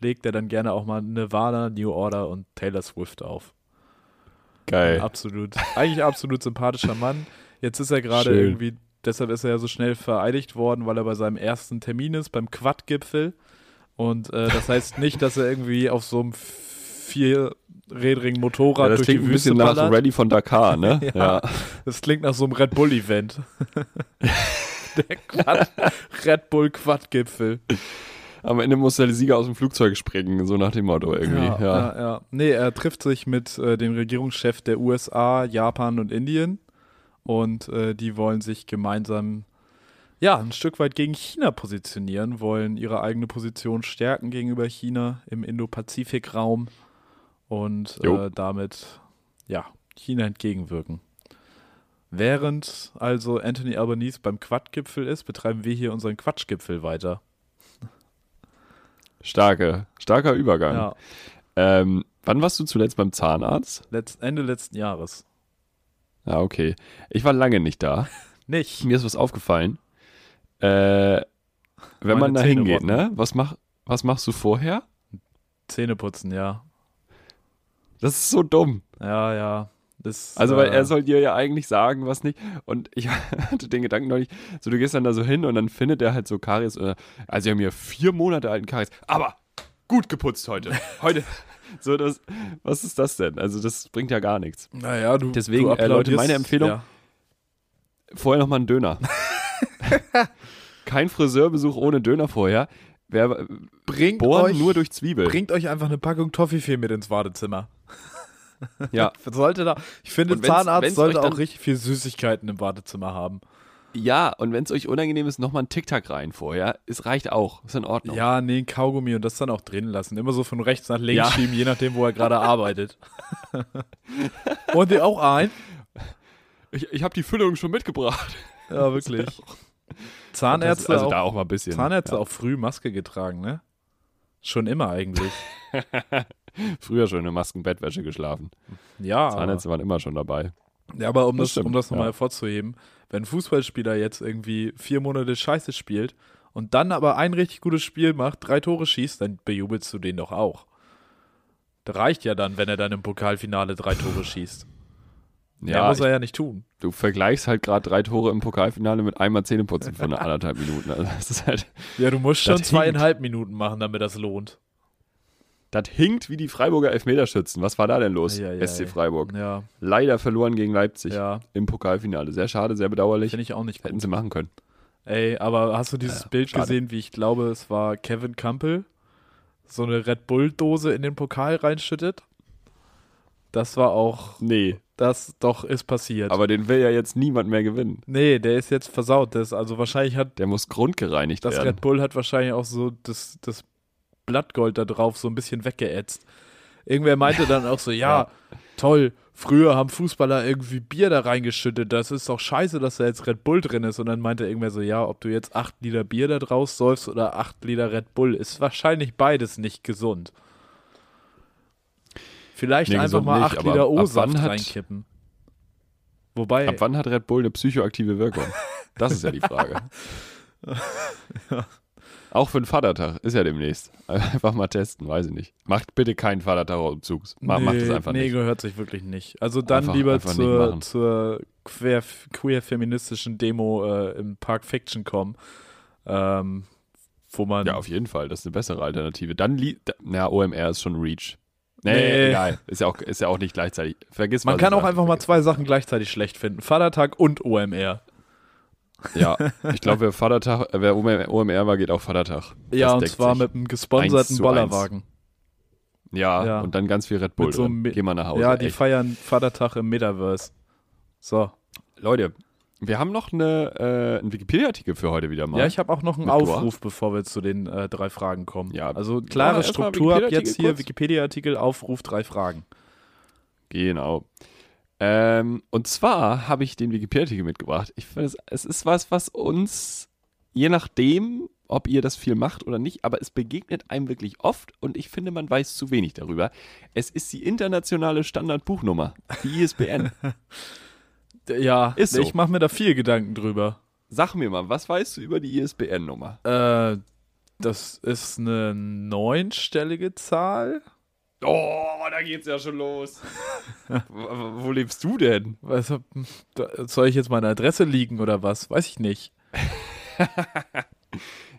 legt er dann gerne auch mal Nirvana, New Order und Taylor Swift auf. Geil. Ein absolut, eigentlich absolut sympathischer Mann. Jetzt ist er gerade irgendwie, deshalb ist er ja so schnell vereidigt worden, weil er bei seinem ersten Termin ist, beim Quad-Gipfel. Und äh, das heißt nicht, dass er irgendwie auf so einem vierrädrigen Motorrad ja, das durch klingt die Wüste ein bisschen ballert. nach Rally von Dakar, ne? ja, ja, Das klingt nach so einem Red Bull-Event. Der Quad, Red Bull Quad-Gipfel. Am Ende muss der Sieger aus dem Flugzeug springen, so nach dem Motto irgendwie. Ja, ja. ja, ja. Nee, er trifft sich mit äh, dem Regierungschef der USA, Japan und Indien und äh, die wollen sich gemeinsam ja, ein Stück weit gegen China positionieren, wollen ihre eigene Position stärken gegenüber China im Indo-Pazifik-Raum und äh, damit ja, China entgegenwirken. Während also Anthony Albanese beim Quad-Gipfel ist, betreiben wir hier unseren Quatschgipfel weiter. Starke, starker Übergang. Ja. Ähm, wann warst du zuletzt beim Zahnarzt? Letzt, Ende letzten Jahres. Ja, okay. Ich war lange nicht da. nicht? Mir ist was aufgefallen. Äh, wenn Meine man da Zähne hingeht, rotten. ne? Was, mach, was machst du vorher? Zähne putzen, ja. Das ist so dumm. Ja, ja. Das, also, weil äh, er soll dir ja eigentlich sagen, was nicht. Und ich hatte den Gedanken neulich, so du gehst dann da so hin und dann findet er halt so Karies. also, sie haben hier vier Monate alten Karies. Aber gut geputzt heute. Heute, So, das, was ist das denn? Also, das bringt ja gar nichts. Naja, du. Deswegen, du äh, Leute, meine Empfehlung- Ja. Vorher nochmal ein Döner. Kein Friseurbesuch ohne Döner vorher. Wer Bringt bohren euch, nur durch Zwiebel. bringt euch einfach eine Packung Toffifee mit ins Badezimmer. Ja, Sollte da, ich finde, wenn's- Zahnarzt wenn's sollte auch richtig viel Süßigkeiten im Badezimmer haben. ja, und wenn es euch unangenehm ist, nochmal ein Tic-Tac rein vorher. Es reicht auch. Ist in Ordnung. Ja, nee, ein Kaugummi und das dann auch drin lassen. Immer so von rechts nach links Ja. schieben, je nachdem, wo er gerade arbeitet. und ihr auch ein? Ich, ich habe die Füllung schon mitgebracht. Ja, wirklich. Zahnärzte, also auch, da auch mal ein bisschen. Zahnärzte ja. auch früh Maske getragen, ne? Schon immer eigentlich. Früher schon in Maskenbettwäsche geschlafen. Ja, Zahnärzte waren immer schon dabei. ja, aber um Das das, um das nochmal ja. hervorzuheben, wenn ein Fußballspieler jetzt irgendwie vier Monate Scheiße spielt und dann aber ein richtig gutes Spiel macht, drei Tore schießt, dann bejubelst du den doch auch. Das reicht ja dann, wenn er dann im Pokalfinale drei Tore schießt. Mehr Ja, muss ich, er ja nicht tun. du vergleichst halt gerade drei Tore im Pokalfinale mit einmal Zähneputzen von anderthalb Minuten. Also das ist halt, Ja, du musst schon zweieinhalb Minuten machen, damit das lohnt. Das hinkt wie die Freiburger Elfmeterschützen. Was war da denn los? Eieiei. SC Freiburg. Ja, Leider verloren gegen Leipzig ja, im Pokalfinale. Sehr schade, sehr bedauerlich. finde ich auch nicht Hätten gut. sie machen können. Ey, aber hast du dieses Ja, Bild schade. gesehen, wie ich glaube, es war Kevin Campbell, so eine Red Bull-Dose in den Pokal reinschüttet? Das war auch, Nee, das doch ist passiert. aber den will ja jetzt niemand mehr gewinnen. nee, der ist jetzt versaut. Das, also wahrscheinlich hat Der muss grundgereinigt das werden. Red Bull hat wahrscheinlich auch so das, das Blattgold da drauf so ein bisschen weggeätzt. Irgendwer meinte dann auch so, ja, Ja. toll, früher haben Fußballer irgendwie Bier da reingeschüttet, das ist doch scheiße, dass da jetzt Red Bull drin ist. Und dann meinte irgendwer so, ja, ob du jetzt acht Liter Bier da draus säufst oder acht Liter Red Bull, ist wahrscheinlich beides nicht gesund. Vielleicht Nee, einfach mal nicht, acht aber Liter ab O-Saft reinkippen. Wobei, Ab wann hat Red Bull eine psychoaktive Wirkung? Das ist ja die Frage. Auch für den Vatertag ist ja demnächst. Einfach mal testen, weiß ich nicht. Macht bitte keinen Vatertag-Umzugs. Ma, Macht es einfach nee, nicht. gehört sich wirklich nicht. Also dann Einfach- lieber einfach zur, zur queer, queer-feministischen Demo äh, im Park Fiction kommen, ähm, wo man. Ja, auf jeden Fall. Das ist eine bessere Alternative. Dann, da, na, OMR ist schon Reach. Nee, Nee. egal. Ist ja, auch, ist ja auch nicht gleichzeitig. Vergiss man was kann auch einfach mal zwei Sachen gleichzeitig schlecht finden. Vatertag und OMR. Ja, ich glaube, wer Vatertag, äh, wer OMR, war, geht auch Vatertag. Das Ja, und zwar sich. mit einem gesponserten zu Bollerwagen. Ja, Ja. und dann ganz viel Red Bull. Mit so Geh mal nach Hause. Ja, die echt. feiern Vatertag im Metaverse. So. Leute, wir haben noch eine, äh, einen Wikipedia-Artikel für heute wieder mal. Ja, ich habe auch noch einen. Aufruf, bevor wir zu den äh, drei Fragen kommen. Ja, also klare ja, Struktur ab jetzt hier. Wikipedia-Artikel, Aufruf, drei Fragen. Genau. Ähm, und zwar habe ich den Wikipedia-Artikel mitgebracht. Ich finde, es, es ist was, was uns, je nachdem, ob ihr das viel macht oder nicht, aber es begegnet einem wirklich oft und ich finde, man weiß zu wenig darüber. Es ist die internationale Standardbuchnummer, die ISBN. Ja, Ist so. ich mache mir da viel Gedanken drüber. Sag mir mal, was weißt du über die ISBN-Nummer? Äh, das ist eine neunstellige Zahl. Oh, da geht's ja schon los. wo, wo lebst du denn? Was, soll ich jetzt meine Adresse liegen oder was? Weiß ich nicht.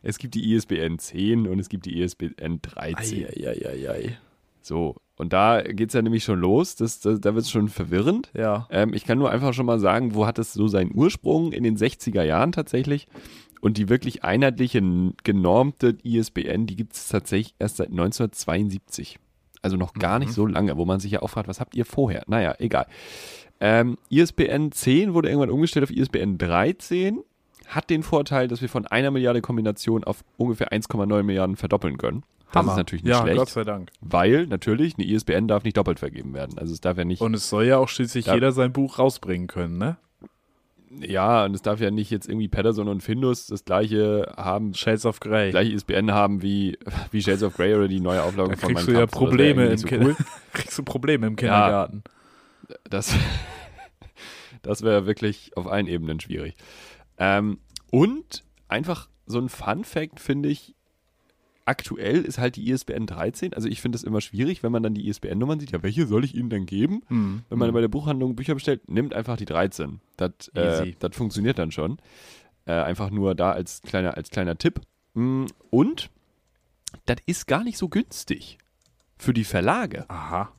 Es gibt die ISBN 10 und es gibt die ISBN 13. Eieieiei. So, und da geht's ja nämlich schon los. Das, das, da wird's schon verwirrend. Ja. Ähm, ich kann nur einfach schon mal sagen, wo hat es so seinen Ursprung? In den 60er Jahren tatsächlich. Und die wirklich einheitliche, genormte ISBN, die gibt es tatsächlich erst seit 1972. Also noch gar nicht so lange, wo man sich ja auch fragt, was habt ihr vorher? Naja, egal. Ähm, ISBN 10 wurde irgendwann umgestellt auf ISBN 13. Hat den Vorteil, dass wir von einer Milliarde Kombination auf ungefähr 1,9 Milliarden verdoppeln können. Das Hammer. ist natürlich nicht ja, schlecht. Gott sei Dank. Weil natürlich eine ISBN darf nicht doppelt vergeben werden. Also es darf ja nicht, Und es soll ja auch schließlich jeder sein Buch rausbringen können, ne? Ja, und es darf ja nicht jetzt irgendwie Patterson und Findus das gleiche haben, Shades of Grey. gleiche ISBN haben wie, wie Shades of Grey oder die neue Auflage von kriegst Mein du ja Probleme im so cool. kriegst du Probleme im Kindergarten. Das, das wäre wirklich auf allen Ebenen schwierig. Ähm, und einfach so ein Fun Fact finde ich, aktuell ist halt die ISBN 13. Also ich finde es immer schwierig, wenn man dann die ISBN-Nummern sieht. Ja, welche soll ich Ihnen denn geben? Hm. Wenn man bei der Buchhandlung Bücher bestellt, nimmt einfach die 13. Das, äh, das funktioniert dann schon. Äh, einfach nur da als kleiner, als kleiner Tipp. Mm, Und das ist gar nicht so günstig. für die Verlage. Aha.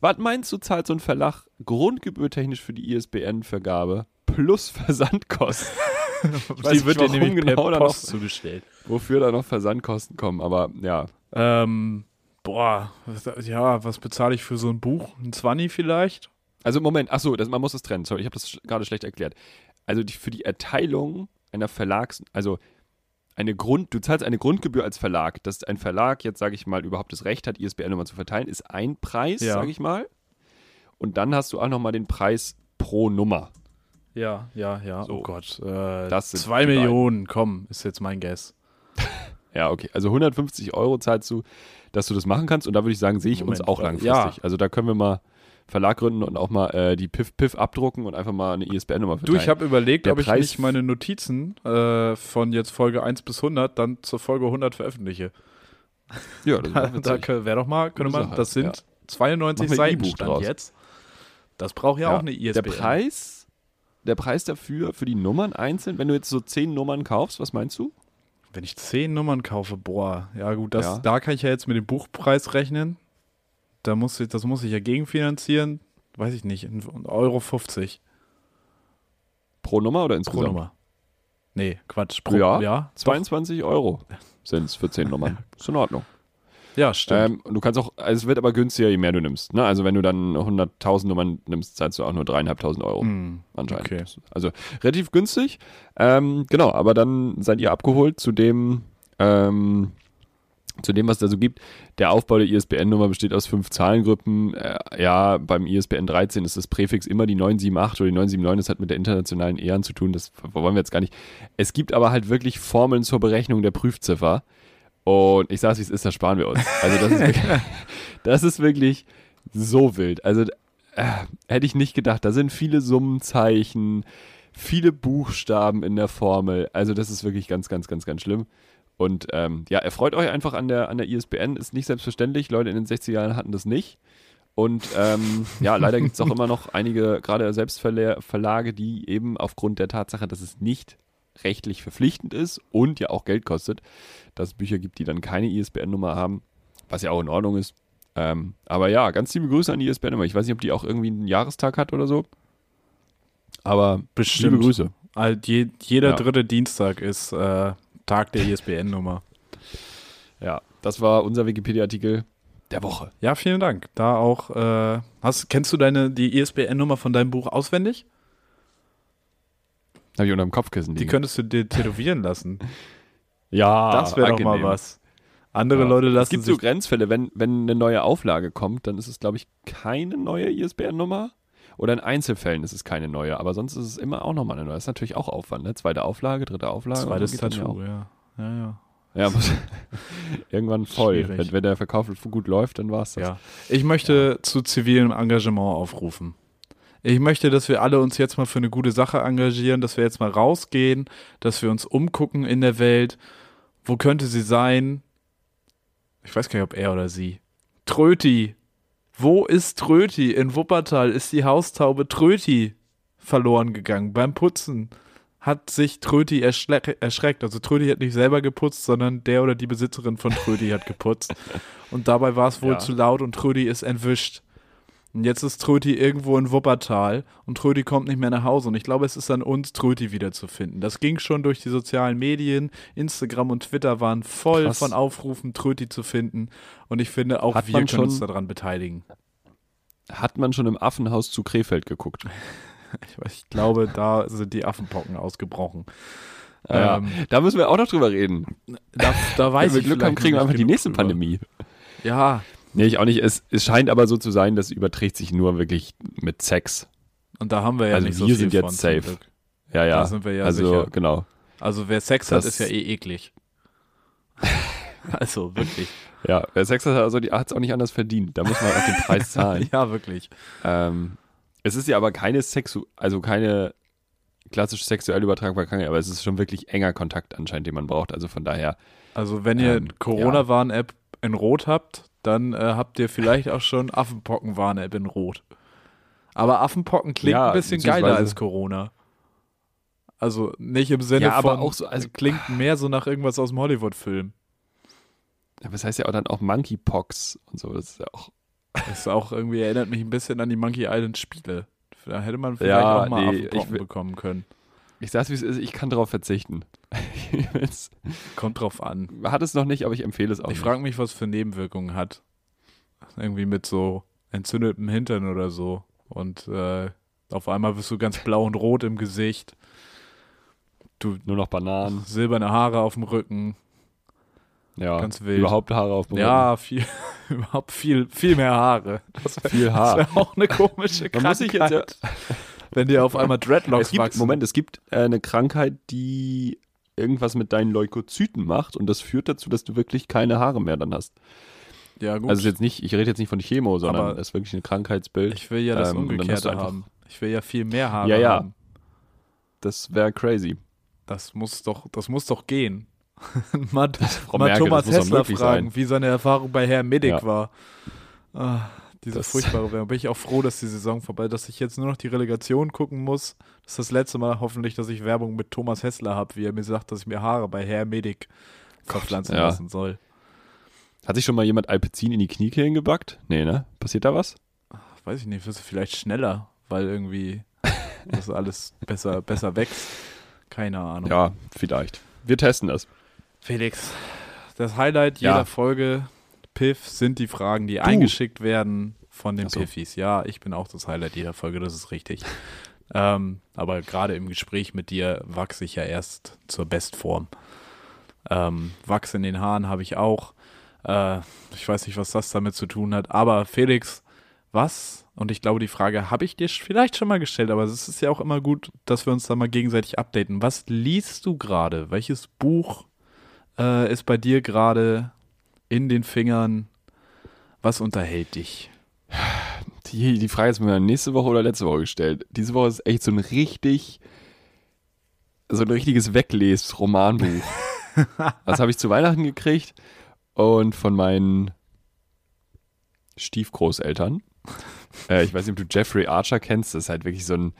Was meinst du, zahlt so ein Verlag grundgebührtechnisch für die ISBN-Vergabe plus Versandkosten? Die wird dir nämlich per genau da Post noch- zugestellt. Wofür da noch Versandkosten kommen, aber ja. Ähm, boah, ja, was bezahle ich für so ein Buch? Ein 20 vielleicht? Also Moment, achso, das, man muss das trennen. Sorry, ich habe das gerade schlecht erklärt. Also die, für die Erteilung einer Verlags, also eine Grund, du zahlst eine Grundgebühr als Verlag, dass ein Verlag jetzt, sage ich mal, überhaupt das Recht hat, ISBN-Nummer zu verteilen, ist ein Preis, Ja. sage ich mal. Und dann hast du auch nochmal den Preis pro Nummer. Ja, ja, ja. So. Oh Gott. Äh, Das sind zwei beiden. Millionen, komm, ist jetzt mein Guess. Ja, okay. Also 150 Euro zahlst du, dass du das machen kannst. Und da würde ich sagen, sehe ich uns Moment, auch äh, langfristig. ja. Also da können wir mal Verlag gründen und auch mal äh, die Piff-Piff abdrucken und einfach mal eine ISBN-Nummer Du, verteilen. ich habe überlegt, Der ob ich Preis- nicht meine Notizen äh, von jetzt Folge 1 bis 100 dann zur Folge 100 veröffentliche. ja, das Da, da witzig. wäre doch mal, könnte man, das sind ja. 92 Machen wir Seiten E-Book Stand jetzt. Das braucht ja, Ja. auch eine Der ISBN. Preis, der Preis dafür, für die Nummern einzeln, wenn du jetzt so 10 Nummern kaufst, was meinst du? Wenn ich 10 Nummern kaufe, boah, ja gut, das, Ja. da kann ich ja jetzt mit dem Buchpreis rechnen. Da muss ich, das muss ich ja gegenfinanzieren. Weiß ich nicht, ein Euro 50 Pro Nummer oder pro insgesamt? Nummer. Nee, Quatsch, pro Ja. ja, 22 Euro sind es für 10 Nummern. Ist in Ordnung. Ja stimmt. Ähm, du kannst auch, also es wird aber günstiger, je mehr du nimmst. Ne? Also wenn du dann 100.000 Nummern nimmst, zahlst du auch nur 3.500 Euro. Hm, anscheinend. okay. Also relativ günstig. Ähm, genau, aber dann seid ihr abgeholt zu dem, ähm, zu dem, was da so gibt. Der Aufbau der ISBN-Nummer besteht aus fünf Zahlengruppen. Äh, ja, beim ISBN 13 ist das Präfix immer die 978 oder die 979. Das hat mit der internationalen Ehren zu tun. Das wollen wir jetzt gar nicht. Es gibt aber halt wirklich Formeln zur Berechnung der Prüfziffer. Und ich sag's, wie es ist, das sparen wir uns. Also das ist wirklich, das ist wirklich so wild. Also äh, hätte ich nicht gedacht. Da sind viele Summenzeichen, viele Buchstaben in der Formel. Also das ist wirklich ganz, ganz, ganz, ganz schlimm. Und ähm, ja, erfreut euch einfach an der, an der ISBN. Ist nicht selbstverständlich. Leute in den 60er Jahren hatten das nicht. Und ähm, ja, leider gibt es auch immer noch einige, gerade Selbstverlage, die eben aufgrund der Tatsache, dass es nicht rechtlich verpflichtend ist und ja auch Geld kostet, dass es Bücher gibt, die dann keine ISBN-Nummer haben, was ja auch in Ordnung ist. Ähm, aber ja, ganz liebe Grüße an die ISBN-Nummer. Ich weiß nicht, ob die auch irgendwie einen Jahrestag hat oder so. Aber Bestimmt. liebe Grüße. Halt je, jeder Ja. dritte Dienstag ist äh, Tag der ISBN-Nummer. Ja, das war unser Wikipedia-Artikel der Woche. Ja, vielen Dank. Da auch, äh, hast, kennst du deine, die ISBN-Nummer von deinem Buch auswendig? Habe ich unter dem Kopfkissen Die liegen. könntest du dir tätowieren lassen. ja, das wäre doch mal was. Andere Ja. Leute Es lassen gibt so Grenzfälle, wenn, wenn eine neue Auflage kommt, dann ist es, glaube ich, keine neue ISBN-Nummer. Oder in Einzelfällen ist es keine neue, aber sonst ist es immer auch nochmal eine neue. Das ist natürlich auch Aufwand, ne? Zweite Auflage, dritte Auflage. zweites Tattoo, ja. Ja, ja. Ja, ja muss irgendwann voll. Wenn, wenn der Verkauf gut läuft, dann war es das. Ja. Ich möchte zu zivilem Engagement aufrufen. Ich möchte, dass wir alle uns jetzt mal für eine gute Sache engagieren, dass wir jetzt mal rausgehen, dass wir uns umgucken in der Welt. Wo könnte sie sein? Ich weiß gar nicht, ob er oder sie. Tröti. Wo ist Tröti? In Wuppertal ist die Haustaube Tröti verloren gegangen beim Putzen. Hat sich Tröti erschreckt. Also Tröti hat nicht selber geputzt, sondern der oder die Besitzerin von Tröti hat geputzt. Und dabei war es wohl Ja. zu laut und Trödi ist entwischt. Und jetzt ist Tröti irgendwo in Wuppertal und Tröti kommt nicht mehr nach Hause. Und ich glaube, es ist an uns, Tröti wiederzufinden. Das ging schon durch die sozialen Medien. Instagram und Twitter waren voll Krass. von Aufrufen, Tröti zu finden. Und ich finde, auch Hat wir können uns schon- daran beteiligen. Hat man schon im Affenhaus zu Krefeld geguckt? Ich, ich glaube, da sind die Affenpocken ausgebrochen. Ja, Ähm, da müssen wir auch noch drüber reden. da, da weiß Wenn wir Glück haben, kriegen wir einfach die nächste drüber. Pandemie. Ja, Nee, ich auch nicht. Es, es scheint aber so zu sein, das überträgt sich nur wirklich mit Sex. und da haben wir ja Also nicht so wir viel sind jetzt von, safe. Ja, ja. Da sind wir ja also, sicher. genau. Also wer Sex hat, Das- ist ja eh eklig. also wirklich. Ja, wer Sex hat, also die hat es auch nicht anders verdient. Da muss man auch den Preis zahlen. Ja, wirklich. ähm, es ist ja aber keine Sexu also keine klassisch sexuell übertragbare Krankheit, aber es ist schon wirklich enger Kontakt anscheinend, den man braucht. Also von daher, Also wenn ihr Ähm, Corona-Warn-App in Rot habt, dann äh, habt ihr vielleicht auch schon Affenpocken-Warn-App in Rot. Aber Affenpocken klingt Ja, ein bisschen geiler als Corona. Also nicht im Sinne Ja, aber von, auch so- also- klingt mehr so nach irgendwas aus dem Hollywood-Film. Aber es heißt ja auch dann auch Monkeypox und so. Das ist ja auch. Das ist auch irgendwie, erinnert mich ein bisschen an die Monkey Island Spiele. Da hätte man vielleicht Ja, auch mal nee, Affenpocken ich bekommen können. Ich sag's wie es ist, ich kann darauf verzichten. Kommt drauf an. hat es noch nicht, aber ich empfehle es auch Ich frage mich, was für Nebenwirkungen hat. Irgendwie mit so entzündetem Hintern oder so. Und äh, auf einmal wirst du ganz blau und rot im Gesicht. Du Nur noch Bananen. silberne Haare auf dem Rücken. Ja, Ganz wild. Überhaupt Haare auf dem Ja, viel, überhaupt viel, viel mehr Haare. Das Rücken. viel Das Haar. wäre auch eine komische Krankheit. muss sich jetzt ja, wenn dir auf einmal Dreadlocks es gibt, wachsen. Moment, es gibt äh, eine Krankheit, die irgendwas mit deinen Leukozyten macht und das führt dazu, dass du wirklich keine Haare mehr dann hast. Ja, gut. Also jetzt nicht, ich rede jetzt nicht von Chemo, sondern Aber es ist wirklich ein Krankheitsbild. ich will ja das ähm, Umgekehrte haben. Ich will ja viel mehr Haare Ja, ja. haben. Das wäre crazy. Das muss doch, das muss doch gehen. mal mal Merkel, Thomas Hessler fragen, sein. wie seine Erfahrung bei Herr Medic Ja. war. Ah, diese Das- furchtbare Werbung. Bin ich auch froh, dass die Saison vorbei ist, dass ich jetzt nur noch die Relegation gucken muss. Das ist das letzte Mal hoffentlich, dass ich Werbung mit Thomas Hessler habe, wie er mir sagt, dass ich mir Haare bei Herr Medic verpflanzen ja. lassen soll. Hat sich schon mal jemand Alpezin in die Kniekehlen gebackt? Nee, ne? Passiert da was? Weiß ich nicht, wirst du vielleicht schneller, weil irgendwie das alles besser, besser wächst. Keine Ahnung. Ja, vielleicht. Wir testen das. Felix, das Highlight Ja. jeder Folge Piff sind die Fragen, die eingeschickt werden von den so. Piffis. Ja, ich bin auch das Highlight jeder Folge, das ist richtig. ähm, aber gerade im Gespräch mit dir wachse ich ja erst zur Bestform. Ähm, Wachs in den Haaren habe ich auch. Äh, ich weiß nicht, was das damit zu tun hat. Aber Felix, was? Und ich glaube, die Frage habe ich dir vielleicht schon mal gestellt, aber es ist ja auch immer gut, dass wir uns da mal gegenseitig updaten. Was liest du gerade? Welches Buch äh, ist bei dir gerade in den Fingern? Was unterhält dich? Die, die Frage ist mir nächste Woche oder letzte Woche gestellt. Diese Woche ist echt so ein richtig, so ein richtiges Wegles-Romanbuch. das habe ich zu Weihnachten gekriegt und von meinen Stiefgroßeltern. Äh, ich weiß nicht, ob du Jeffrey Archer kennst. Das ist halt wirklich so ein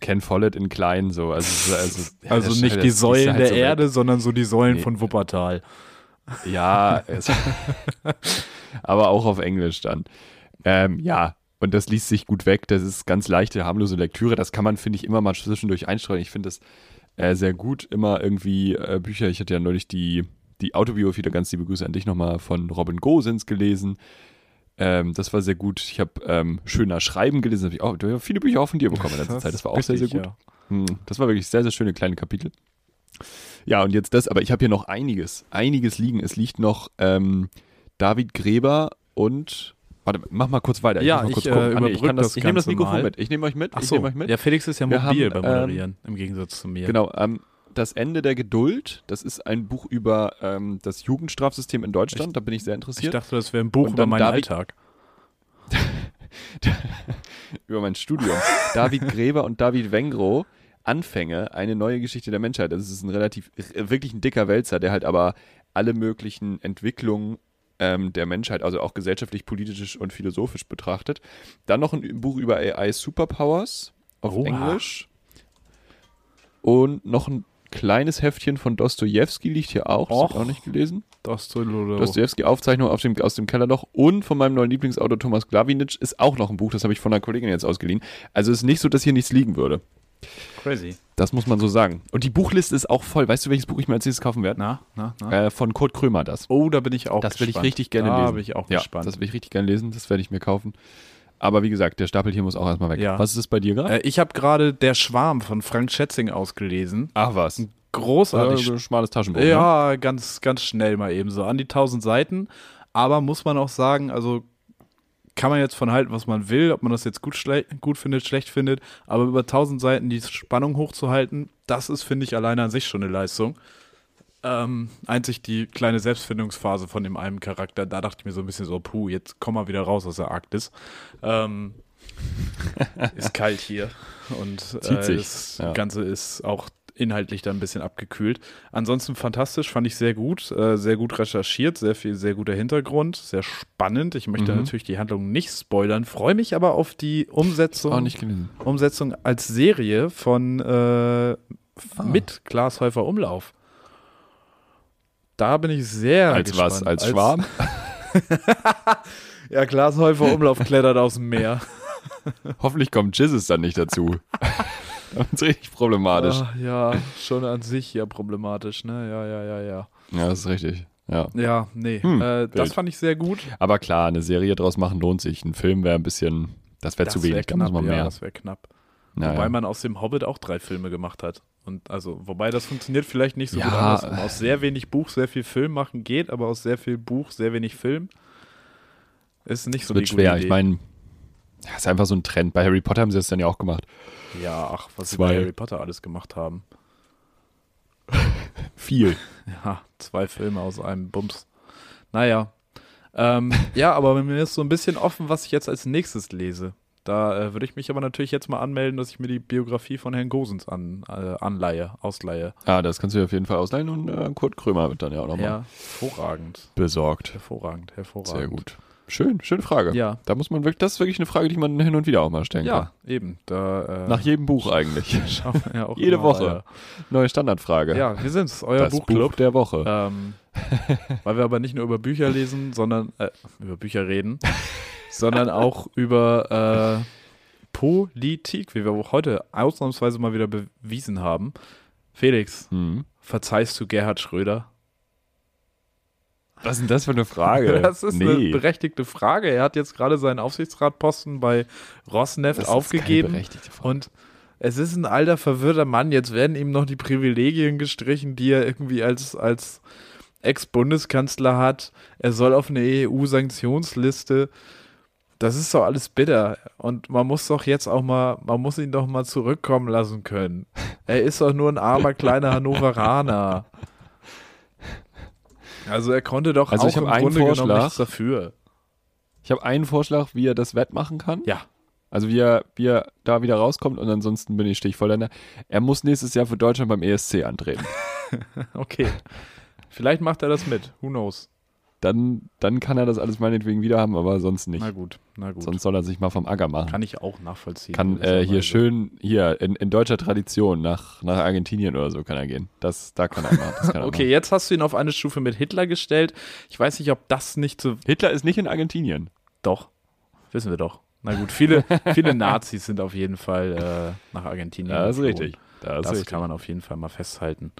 Ken Follett in klein so. Also, also, ja, Also das- nicht die Säulen halt der so. Erde, sondern so die Säulen Nee. von Wuppertal. Ja, es, aber auch auf Englisch dann. Ähm, ja, und das liest sich gut weg. Das ist ganz leichte, harmlose Lektüre. Das kann man, finde ich, immer mal zwischendurch einstreuen. Ich finde das äh, sehr gut. Immer irgendwie äh, Bücher. Ich hatte ja neulich die, die Autobiografie, da ganz liebe Grüße an dich nochmal von Robin Gosens gelesen. Ähm, das war sehr gut. Ich habe ähm, Schöner Schreiben gelesen. Hab ich auch, du hast viele Bücher auch von dir bekommen in letzter Zeit. Das war auch sehr, sehr gut. ja. Hm, Das war wirklich sehr, sehr schöne kleine Kapitel. Ja, und jetzt das, aber ich habe hier noch einiges, einiges liegen. Es liegt noch ähm, David Gräber und warte, mach mal kurz weiter. Ja, kurz ich, gucken. äh, Ah, nee, ich das, ich nehme das Mikrofon mit. Ich nehme euch mit. Ach ich so, euch mit. ja, Felix ist ja mobil haben, beim ähm, Moderieren, im Gegensatz zu mir. Genau, ähm, das Ende der Geduld, das ist ein Buch über ähm, das Jugendstrafsystem in Deutschland, da bin ich sehr Ich interessiert. dachte, das wäre ein Buch über meinen David- Alltag. über mein Studium. David Gräber und David Wengro, Anfänge, eine neue Geschichte der Menschheit. Das ist ein relativ, wirklich ein dicker Wälzer, der halt aber alle möglichen Entwicklungen ähm, der Menschheit, also auch gesellschaftlich, politisch und philosophisch betrachtet. Dann noch ein Buch über AI Superpowers auf Oha. Englisch. Und noch ein kleines Heftchen von Dostoevsky liegt hier auch. Das hab ich Och. auch nicht gelesen. Dostoevsky Aufzeichnung auf dem, aus dem Kellerloch und von meinem neuen Lieblingsautor Thomas Glawinitsch ist auch noch ein Buch, das habe ich von einer Kollegin jetzt ausgeliehen. Also es ist nicht so, dass hier nichts liegen würde. Crazy. Das muss man so sagen. Und die Buchliste ist auch voll. Weißt du, welches Buch ich mir als nächstes kaufen werde? Na, na, na. Äh, von Kurt Krömer das. oh, da bin ich auch das will ich gespannt. richtig gerne da lesen. bin ich auch ja, gespannt. das will ich richtig gerne lesen. Das werde ich mir kaufen. Aber wie gesagt, der Stapel hier muss auch erstmal weg. Ja. Was ist es bei dir gerade? äh, ich habe gerade Der Schwarm von Frank Schätzing ausgelesen. Ach was. Großartig. so ein schmales Taschenbuch. Ne? Ja, ganz, ganz schnell mal eben so. An die 1000 Seiten. Aber muss man auch sagen, also kann man jetzt von halten, was man will, ob man das jetzt gut, schle gut findet, schlecht findet. Aber über 1000 Seiten die Spannung hochzuhalten, das ist, finde ich, alleine an sich schon eine Leistung. Ähm, einzig die kleine Selbstfindungsphase von dem einen Charakter, da dachte ich mir so ein bisschen so, puh, jetzt komm mal wieder raus aus der Arktis. Ähm, ist kalt hier und Zieht äh, das ja. Ganze ist auch inhaltlich dann ein bisschen abgekühlt. Ansonsten fantastisch, fand ich sehr gut, äh, sehr gut recherchiert, sehr viel, sehr guter Hintergrund, sehr spannend. Ich möchte Mhm. natürlich die Handlung nicht spoilern, freue mich aber auf die Umsetzung, Auch nicht gelesen. Umsetzung als Serie von äh, Ah. mit Klaas Häufer Umlauf. Da bin ich sehr als gespannt. was? Als Schwarm? ja, Glashäufer Umlauf klettert aus dem Meer. Hoffentlich kommt Jesus dann nicht dazu. das ist richtig problematisch. Ah, ja, schon an sich ja problematisch, ne? Ja, ja, ja, ja. Ja, das ist richtig. Ja. Ja, nee. Hm, äh, das fand ich sehr gut. Aber klar, eine Serie draus machen lohnt sich. Ein Film wäre ein bisschen, das wäre zu wenig. Da muss man ja, mehr. das wäre knapp. Ja, wobei ja. man aus dem Hobbit auch drei Filme gemacht hat. Und also, wobei das funktioniert vielleicht nicht so Ja. gut andersrum. Aus sehr wenig Buch sehr viel Film machen geht, aber aus sehr viel Buch sehr wenig Film ist nicht so Das wird die gute schwer. Idee. Ich meine, ja, ist einfach so ein Trend. Bei Harry Potter haben sie das dann ja auch gemacht. ja, ach, was sie Zwei. bei Harry Potter alles gemacht haben. Viel. Ja, zwei Filme aus einem Bums. Naja. Ähm, ja, aber mir ist so ein bisschen offen, was ich jetzt als nächstes lese. Da äh, würde ich mich aber natürlich jetzt mal anmelden, dass ich mir die Biografie von Herrn Gosens an, äh, anleihe, ausleihe. Ah, das kannst du dir auf jeden Fall ausleihen und äh, Kurt Krömer wird dann ja auch nochmal Ja, hervorragend. besorgt. Hervorragend, hervorragend. Sehr gut. Schön, schöne Frage. Ja, Da muss man wirklich, das ist wirklich eine Frage, die man hin und wieder auch mal stellen ja, eben. Da, äh, kann. Nach jedem Buch eigentlich. ja auch Jede immer Woche. weiter. Neue Standardfrage. Ja, wir sind's, euer das Buchclub. Buch der Woche. Ähm, weil wir aber nicht nur über Bücher lesen, sondern äh, über Bücher reden, sondern auch über äh, Politik, wie wir auch heute ausnahmsweise mal wieder bewiesen haben. Felix, Hm. verzeihst du Gerhard Schröder? Was ist denn das für eine Frage? Das ist eine nee, berechtigte Frage. Er hat jetzt gerade seinen Aufsichtsratposten bei Rosneft das ist keine aufgegeben. berechtigte Frage. Und es ist ein alter, verwirrter Mann. Jetzt werden ihm noch die Privilegien gestrichen, die er irgendwie als, als Ex-Bundeskanzler hat. Er soll auf eine EU-Sanktionsliste. Das ist doch alles bitter. Und man muss doch jetzt auch mal, man muss ihn doch mal zurückkommen lassen können. Er ist doch nur ein armer kleiner Hannoveraner. Also er konnte doch Also auch ich im einen Grunde genommen Vorschlag. nichts dafür. Ich habe einen Vorschlag, wie er das wettmachen kann. Ja. Also wie er, wie er da wieder rauskommt und ansonsten bin ich stichvoll. Er muss nächstes Jahr für Deutschland beim ESC antreten. Okay. Vielleicht macht er das mit. Who knows? Dann, dann kann er das alles meinetwegen wieder haben, aber sonst nicht. Na gut, na gut. Sonst soll er sich mal vom Acker machen. Kann ich auch nachvollziehen. Kann äh, hier schön, hier in, in deutscher Tradition nach, nach Argentinien oder so kann er gehen. Das, da kann er. Das kann er Okay, machen. jetzt hast du ihn auf eine Stufe mit Hitler gestellt. Ich weiß nicht, ob das nicht so. Hitler ist nicht in Argentinien. Doch. Wissen wir doch. Na gut, viele, viele Nazis sind auf jeden Fall äh, nach Argentinien. Das ist richtig. Das, Das richtig. kann man auf jeden Fall mal festhalten.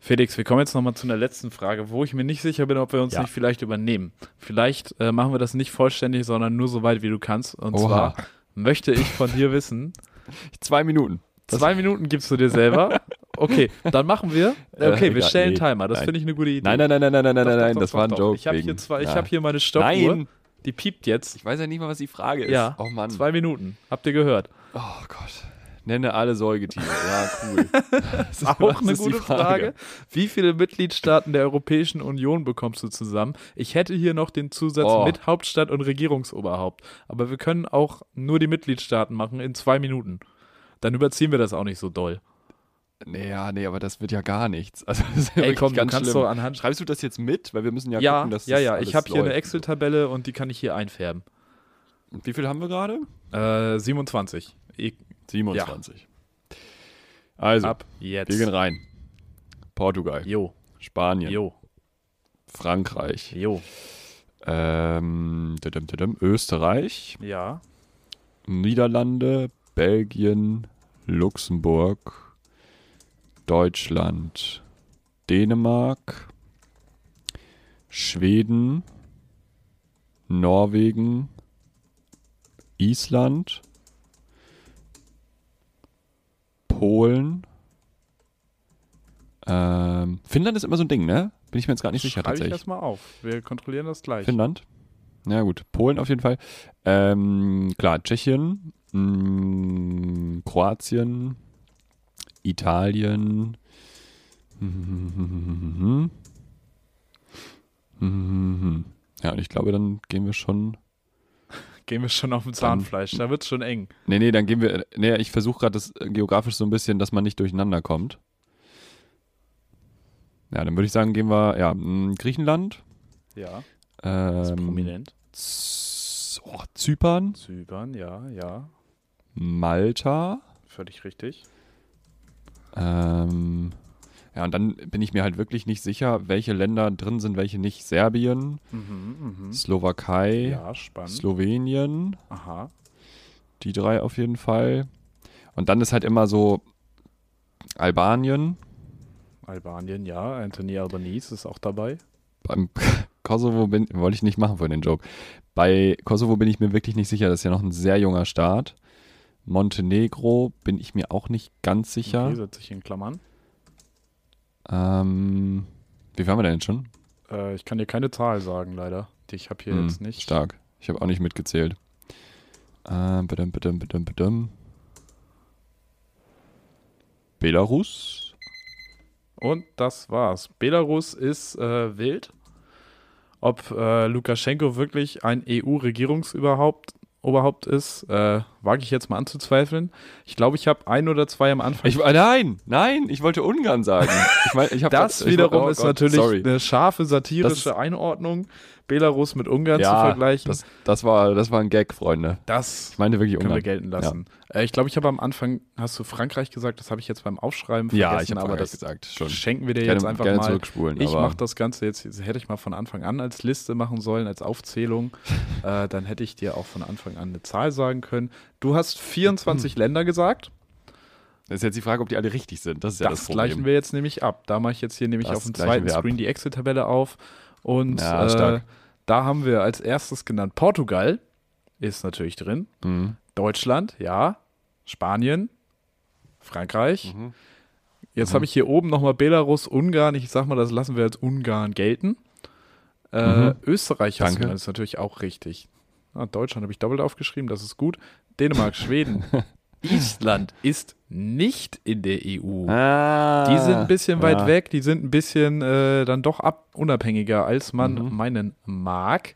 Felix, wir kommen jetzt nochmal zu einer letzten Frage, wo ich mir nicht sicher bin, ob wir uns Ja. nicht vielleicht übernehmen. Vielleicht äh, machen wir das nicht vollständig, sondern nur so weit, wie du kannst. Und Oha. zwar möchte ich von dir wissen, Zwei Minuten. Zwei Minuten gibst du dir selber. Okay, dann machen wir. Äh, Okay, wir stellen nee, Timer. Das finde ich eine gute Idee. Nein, nein, nein, nein, nein, nein, nein, nein, das war ein. Joke. Ich habe hier, zwei, ich hab hier meine Stoppuhr. Nein, Die piept jetzt. ich weiß ja nicht mal, was die Frage ist. Ja, Oh Mann. zwei Minuten. Habt ihr gehört? Oh Gott. Nenne alle Säugetiere. Ja, cool. Das Auch was eine ist gute Frage. Wie viele Mitgliedstaaten der Europäischen Union bekommst du zusammen? Ich hätte hier noch den Zusatz Oh. mit Hauptstadt und Regierungsoberhaupt. Aber wir können auch nur die Mitgliedstaaten machen in zwei Minuten. Dann überziehen wir das auch nicht so doll. Nee, ja, nee, aber das wird ja gar nichts. Also, das ist ja Ey, komm, du ganz schlimm. doch anhand. Schreibst du das jetzt mit? Weil wir müssen ja, Ja, gucken, dass ja, ja. Ich habe hier eine läuft. Excel-Tabelle und die kann ich hier einfärben. Wie viel haben wir gerade? Äh, 27. Ich, 27. Also, ab jetzt. wir gehen rein. Portugal, Jo, Spanien, jo, Frankreich, jo. ähm, tadam, tadam, Österreich, Ja. Niederlande, Belgien, Luxemburg, Deutschland, Dänemark, Schweden, Norwegen, Island, Polen, ähm, Finnland ist immer so ein Ding, ne? Bin ich mir jetzt gar nicht sicher Schreibe ich tatsächlich. das mal auf. Wir kontrollieren das gleich. Finnland. Ja gut, Polen auf jeden Fall. Ähm, klar, Tschechien, mh, Kroatien, Italien. Ja, und ich glaube, dann gehen wir schon. Gehen wir schon auf dem Zahnfleisch. Da wird's schon eng. Nee, nee, dann gehen wir. Nee, ich versuche gerade das äh, geografisch so ein bisschen, dass man nicht durcheinander kommt. Ja, dann würde ich sagen, gehen wir, ja, mh, Griechenland. Ja. Das ist Ähm, prominent. Z oh, Zypern, Zypern, ja, ja. Malta, Völlig richtig. ähm, Ja, und dann bin ich mir halt wirklich nicht sicher, welche Länder drin sind, welche nicht. Serbien, Slowakei, Ja. Slowenien, Aha. die drei auf jeden Fall. Und dann ist halt immer so Albanien, Albanien, ja. Anthony Albanese ist auch dabei. beim Kosovo bin, wollte ich nicht machen für den Joke. Bei Kosovo bin ich mir wirklich nicht sicher, das ist ja noch ein sehr junger Staat. Montenegro bin ich mir auch nicht ganz sicher. Okay, setze ich in Klammern. Ähm, wie waren wir denn schon? Äh, ich kann dir keine Zahl sagen, leider. Die ich habe hier Hm, jetzt nicht. Stark. Ich habe auch nicht mitgezählt. Ähm, badum, badum, badum, badum. Belarus? Und das war's. Belarus ist äh, wild. Ob äh, Lukaschenko wirklich ein EU-Regierungsoberhaupt Oberhaupt ist, äh, wage ich jetzt mal anzuzweifeln. Ich glaube, ich habe ein oder zwei am Anfang. Ich, äh, nein, nein, ich wollte Ungarn sagen. Ich mein, ich das wiederum oh ist Gott, natürlich Sorry. eine scharfe satirische Das- Einordnung, Belarus mit Ungarn zu Ja, vergleichen. das, das, war, das war ein Gag, Freunde. das Ich meinte wirklich können wir Ungarn. gelten lassen. Äh, ich glaube, ich habe am Anfang, hast du Frankreich gesagt, das habe ich jetzt beim Aufschreiben vergessen, Ja, ich habe aber das gesagt, schon. schenken wir dir Gerne, jetzt einfach gerne mal. zurückspulen. Ich mache das Ganze jetzt, das hätte ich mal von Anfang an als Liste machen sollen, als Aufzählung. äh, dann hätte ich dir auch von Anfang an eine Zahl sagen können. Du hast 24 Länder gesagt. Das ist jetzt die Frage, ob die alle richtig sind. Das ist ja das das gleichen wir jetzt nämlich ab. Da mache ich jetzt hier nämlich Das auf dem zweiten. Screen die Excel-Tabelle auf. Und Ja, äh, da haben wir als erstes genannt Portugal. Ist natürlich drin. Mhm. Deutschland, ja. Spanien, Frankreich. Mhm. Jetzt habe ich hier oben nochmal Belarus, Ungarn. Ich sag mal, das lassen wir als Ungarn gelten. Äh, Mhm. Österreich hast du ist natürlich auch richtig. Ah, Deutschland habe ich doppelt aufgeschrieben, das ist gut. Dänemark, Schweden. Island ist nicht in der EU. Ah, Die sind ein bisschen weit ja. weg, die sind ein bisschen äh, dann doch ab unabhängiger, als man Mhm. meinen mag.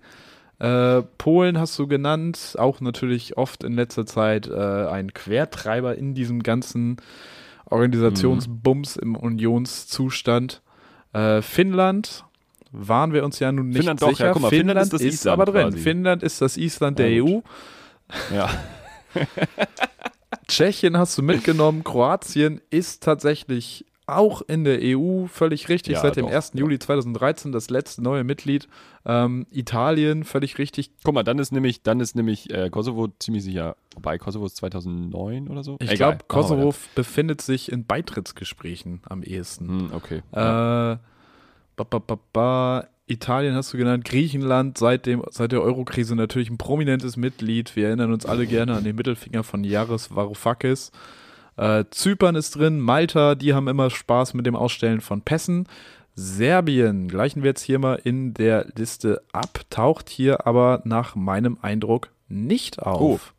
Äh, Polen hast du genannt, auch natürlich oft in letzter Zeit äh, ein Quertreiber in diesem ganzen Organisationsbums im Unionszustand. Äh, Finnland waren wir uns ja nun nicht Finnland doch, sicher. ja, guck mal, Finnland, Finnland ist das ist Island aber drin. quasi. Finnland ist das Island der Ja, EU. Ja. Tschechien hast du mitgenommen, Kroatien ist tatsächlich auch in der EU, völlig richtig, Ja, seit dem doch, 1. ja. Juli 2013 das letzte neue Mitglied. Ähm, Italien, völlig richtig. Guck mal, dann ist nämlich, dann ist nämlich äh, Kosovo ziemlich sicher. Wobei Kosovo ist 2009 oder so. Ich glaube, Kosovo weiter. befindet sich in Beitrittsgesprächen am ehesten. Hm, okay. ja. Äh, ba, ba, ba. Italien hast du genannt, Griechenland seit, dem, seit der Eurokrise natürlich ein prominentes Mitglied. Wir erinnern uns alle gerne an den Mittelfinger von Yaris Varoufakis. Äh, Zypern ist drin, Malta, die haben immer Spaß mit dem Ausstellen von Pässen. Serbien, gleichen wir jetzt hier mal in der Liste ab, taucht hier aber nach meinem Eindruck nicht auf.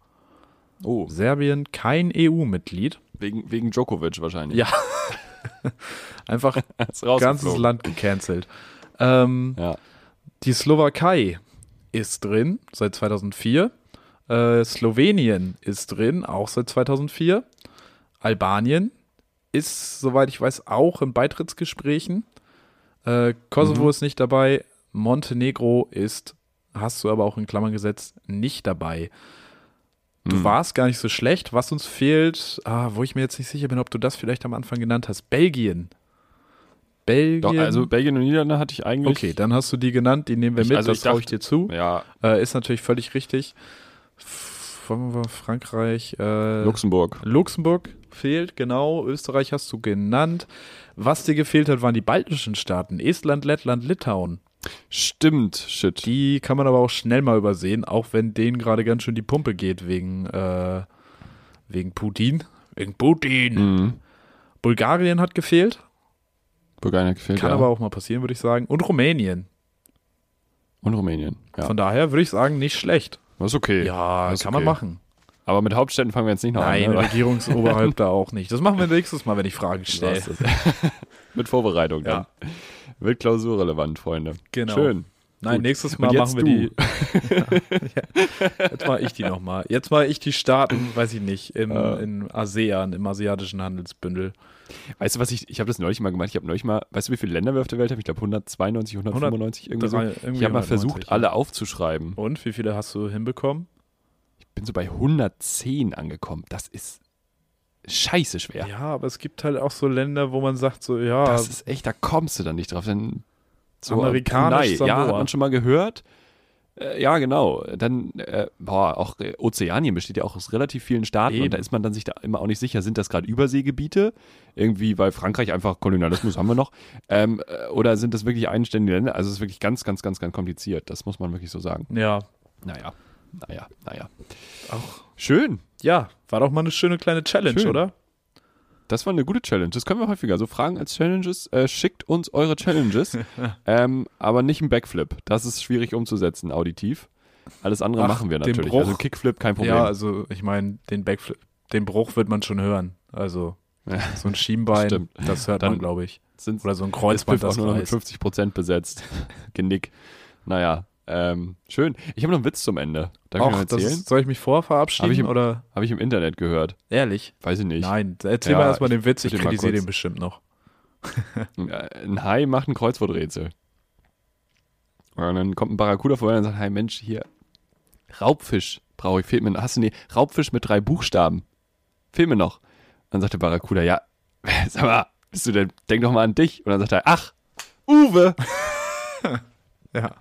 Oh, Serbien kein EU-Mitglied. wegen, wegen Djokovic wahrscheinlich. Ja. Einfach ganzes. Land gecancelt. Ähm, Ja. Die Slowakei ist drin seit 2004. Äh, Slowenien ist drin, auch seit 2004. Albanien ist, soweit ich weiß, auch in Beitrittsgesprächen. Äh, Kosovo Mhm. ist nicht dabei. Montenegro ist, hast du aber auch in Klammern gesetzt, nicht dabei. Du Hm. warst gar nicht so schlecht. Was uns fehlt, ah, wo ich mir jetzt nicht sicher bin, ob du das vielleicht am Anfang genannt hast, Belgien. Belgien. Doch, also Belgien und Niederlande hatte ich eigentlich. Okay, dann hast du die genannt, die nehmen wir Ich- mit, also das traue ich dir zu. Ja, Äh, ist natürlich völlig richtig. Frankreich, äh, Luxemburg. Luxemburg fehlt, genau. Österreich hast du genannt. Was dir gefehlt hat, waren die baltischen Staaten. Estland, Lettland, Litauen. Stimmt, shit. Die kann man aber auch schnell mal übersehen, auch wenn denen gerade ganz schön die Pumpe geht wegen, äh, wegen Putin. Wegen Putin. Mhm. Bulgarien hat gefehlt. Bulgarien gefehlt, Kann ja. aber auch mal passieren, würde ich sagen. Und Rumänien. Und Rumänien. Ja. Von daher würde ich sagen, nicht schlecht. das ist okay. Ja, das ist kann man okay. machen. Aber mit Hauptstädten fangen wir jetzt nicht noch Nein, an. Ne? Regierungsoberhäupter auch nicht. Das machen wir nächstes Mal, wenn ich Fragen stelle. Mit Vorbereitung dann. Wird klausurrelevant, Freunde. Genau. Schön. Nein, Gut. nächstes Mal machen wir die. ja. Jetzt mache ich die nochmal. Jetzt mache ich die Staaten, weiß ich nicht, im, Äh. in ASEAN, im asiatischen Handelsbündel. Weißt du, was ich, ich habe das neulich mal gemacht, ich habe neulich mal, weißt du, wie viele Länder wir auf der Welt haben? Ich glaube 192, 195, irgendwie so. Drei- Ich irgendwie habe mal 190, versucht, alle aufzuschreiben. Und wie viele hast du hinbekommen? Ich bin so bei 110 angekommen. Das ist scheiße schwer. Ja, aber es gibt halt auch so Länder, wo man sagt so, ja, Das ist echt, da kommst du dann nicht drauf. Dann so Amerikanisch Brunei, Ja, hat man schon mal gehört. Äh, ja, genau. Dann, äh, boah, auch äh, Ozeanien besteht ja auch aus relativ vielen Staaten Eben. und da ist man dann sich da immer auch nicht sicher, sind das gerade Überseegebiete? Irgendwie, weil Frankreich einfach Kolonialismus haben wir noch. Ähm, äh, oder sind das wirklich eigenständige Länder? Also es ist wirklich ganz, ganz, ganz, ganz kompliziert. Das muss man wirklich so sagen. ja, Naja, naja, naja. auch, Schön. ja, war doch mal eine schöne kleine Challenge, Schön. oder? Das war eine gute Challenge. Das können wir häufiger. So Fragen als Challenges. Äh, schickt uns eure Challenges. ähm, aber nicht ein Backflip. Das ist schwierig umzusetzen, auditiv. Alles andere Ach, machen wir den natürlich. Bruch. Also Kickflip, kein Problem. Ja, also ich meine, den Backflip, den Bruch wird man schon hören. Also so ein Schienbein, Stimmt. das hört Dann man, glaube ich. Oder so ein Kreuzband, Piff auch das nur noch mit reißt. 50 Prozent besetzt. Genick. Naja, ähm, schön. Ich habe noch einen Witz zum Ende. Darf ich Och, noch das erzählen? ist, soll ich mich vor Hab verabschieden ich im- oder Habe ich im Internet gehört. ehrlich? Weiß ich nicht. Nein, erzähl Ja, mal erstmal ich den Witz, ich kritisiere den bestimmt noch. Ein Hai macht ein Kreuzworträtsel. Und dann kommt ein Barracuda vorher und sagt, hey Mensch, hier, Raubfisch brauche ich, fehlt mir, hast du nee, Raubfisch mit drei Buchstaben. Fehlt mir noch. Dann sagt der Barracuda, ja, sag mal, bist du denn, denk doch mal an dich. Und dann sagt er, ach, Uwe. Ja.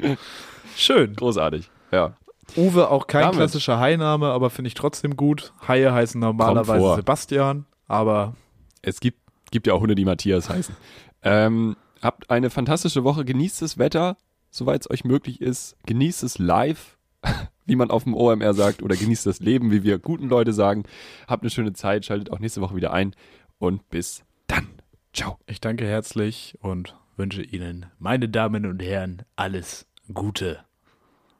Schön. Großartig, ja. Uwe auch kein Damit. klassischer Hainame, aber finde ich trotzdem gut. Haie heißen normalerweise. Sebastian, aber Es gibt, gibt ja auch Hunde, die Matthias heißen. Ähm, habt eine fantastische Woche, genießt das Wetter, soweit es euch möglich ist. Genießt es live, wie man auf dem OMR sagt, oder genießt das Leben, wie wir guten Leute sagen. Habt eine schöne Zeit, schaltet auch nächste Woche wieder ein und bis dann. Ciao. ich danke herzlich und wünsche Ihnen, meine Damen und Herren, alles Gute.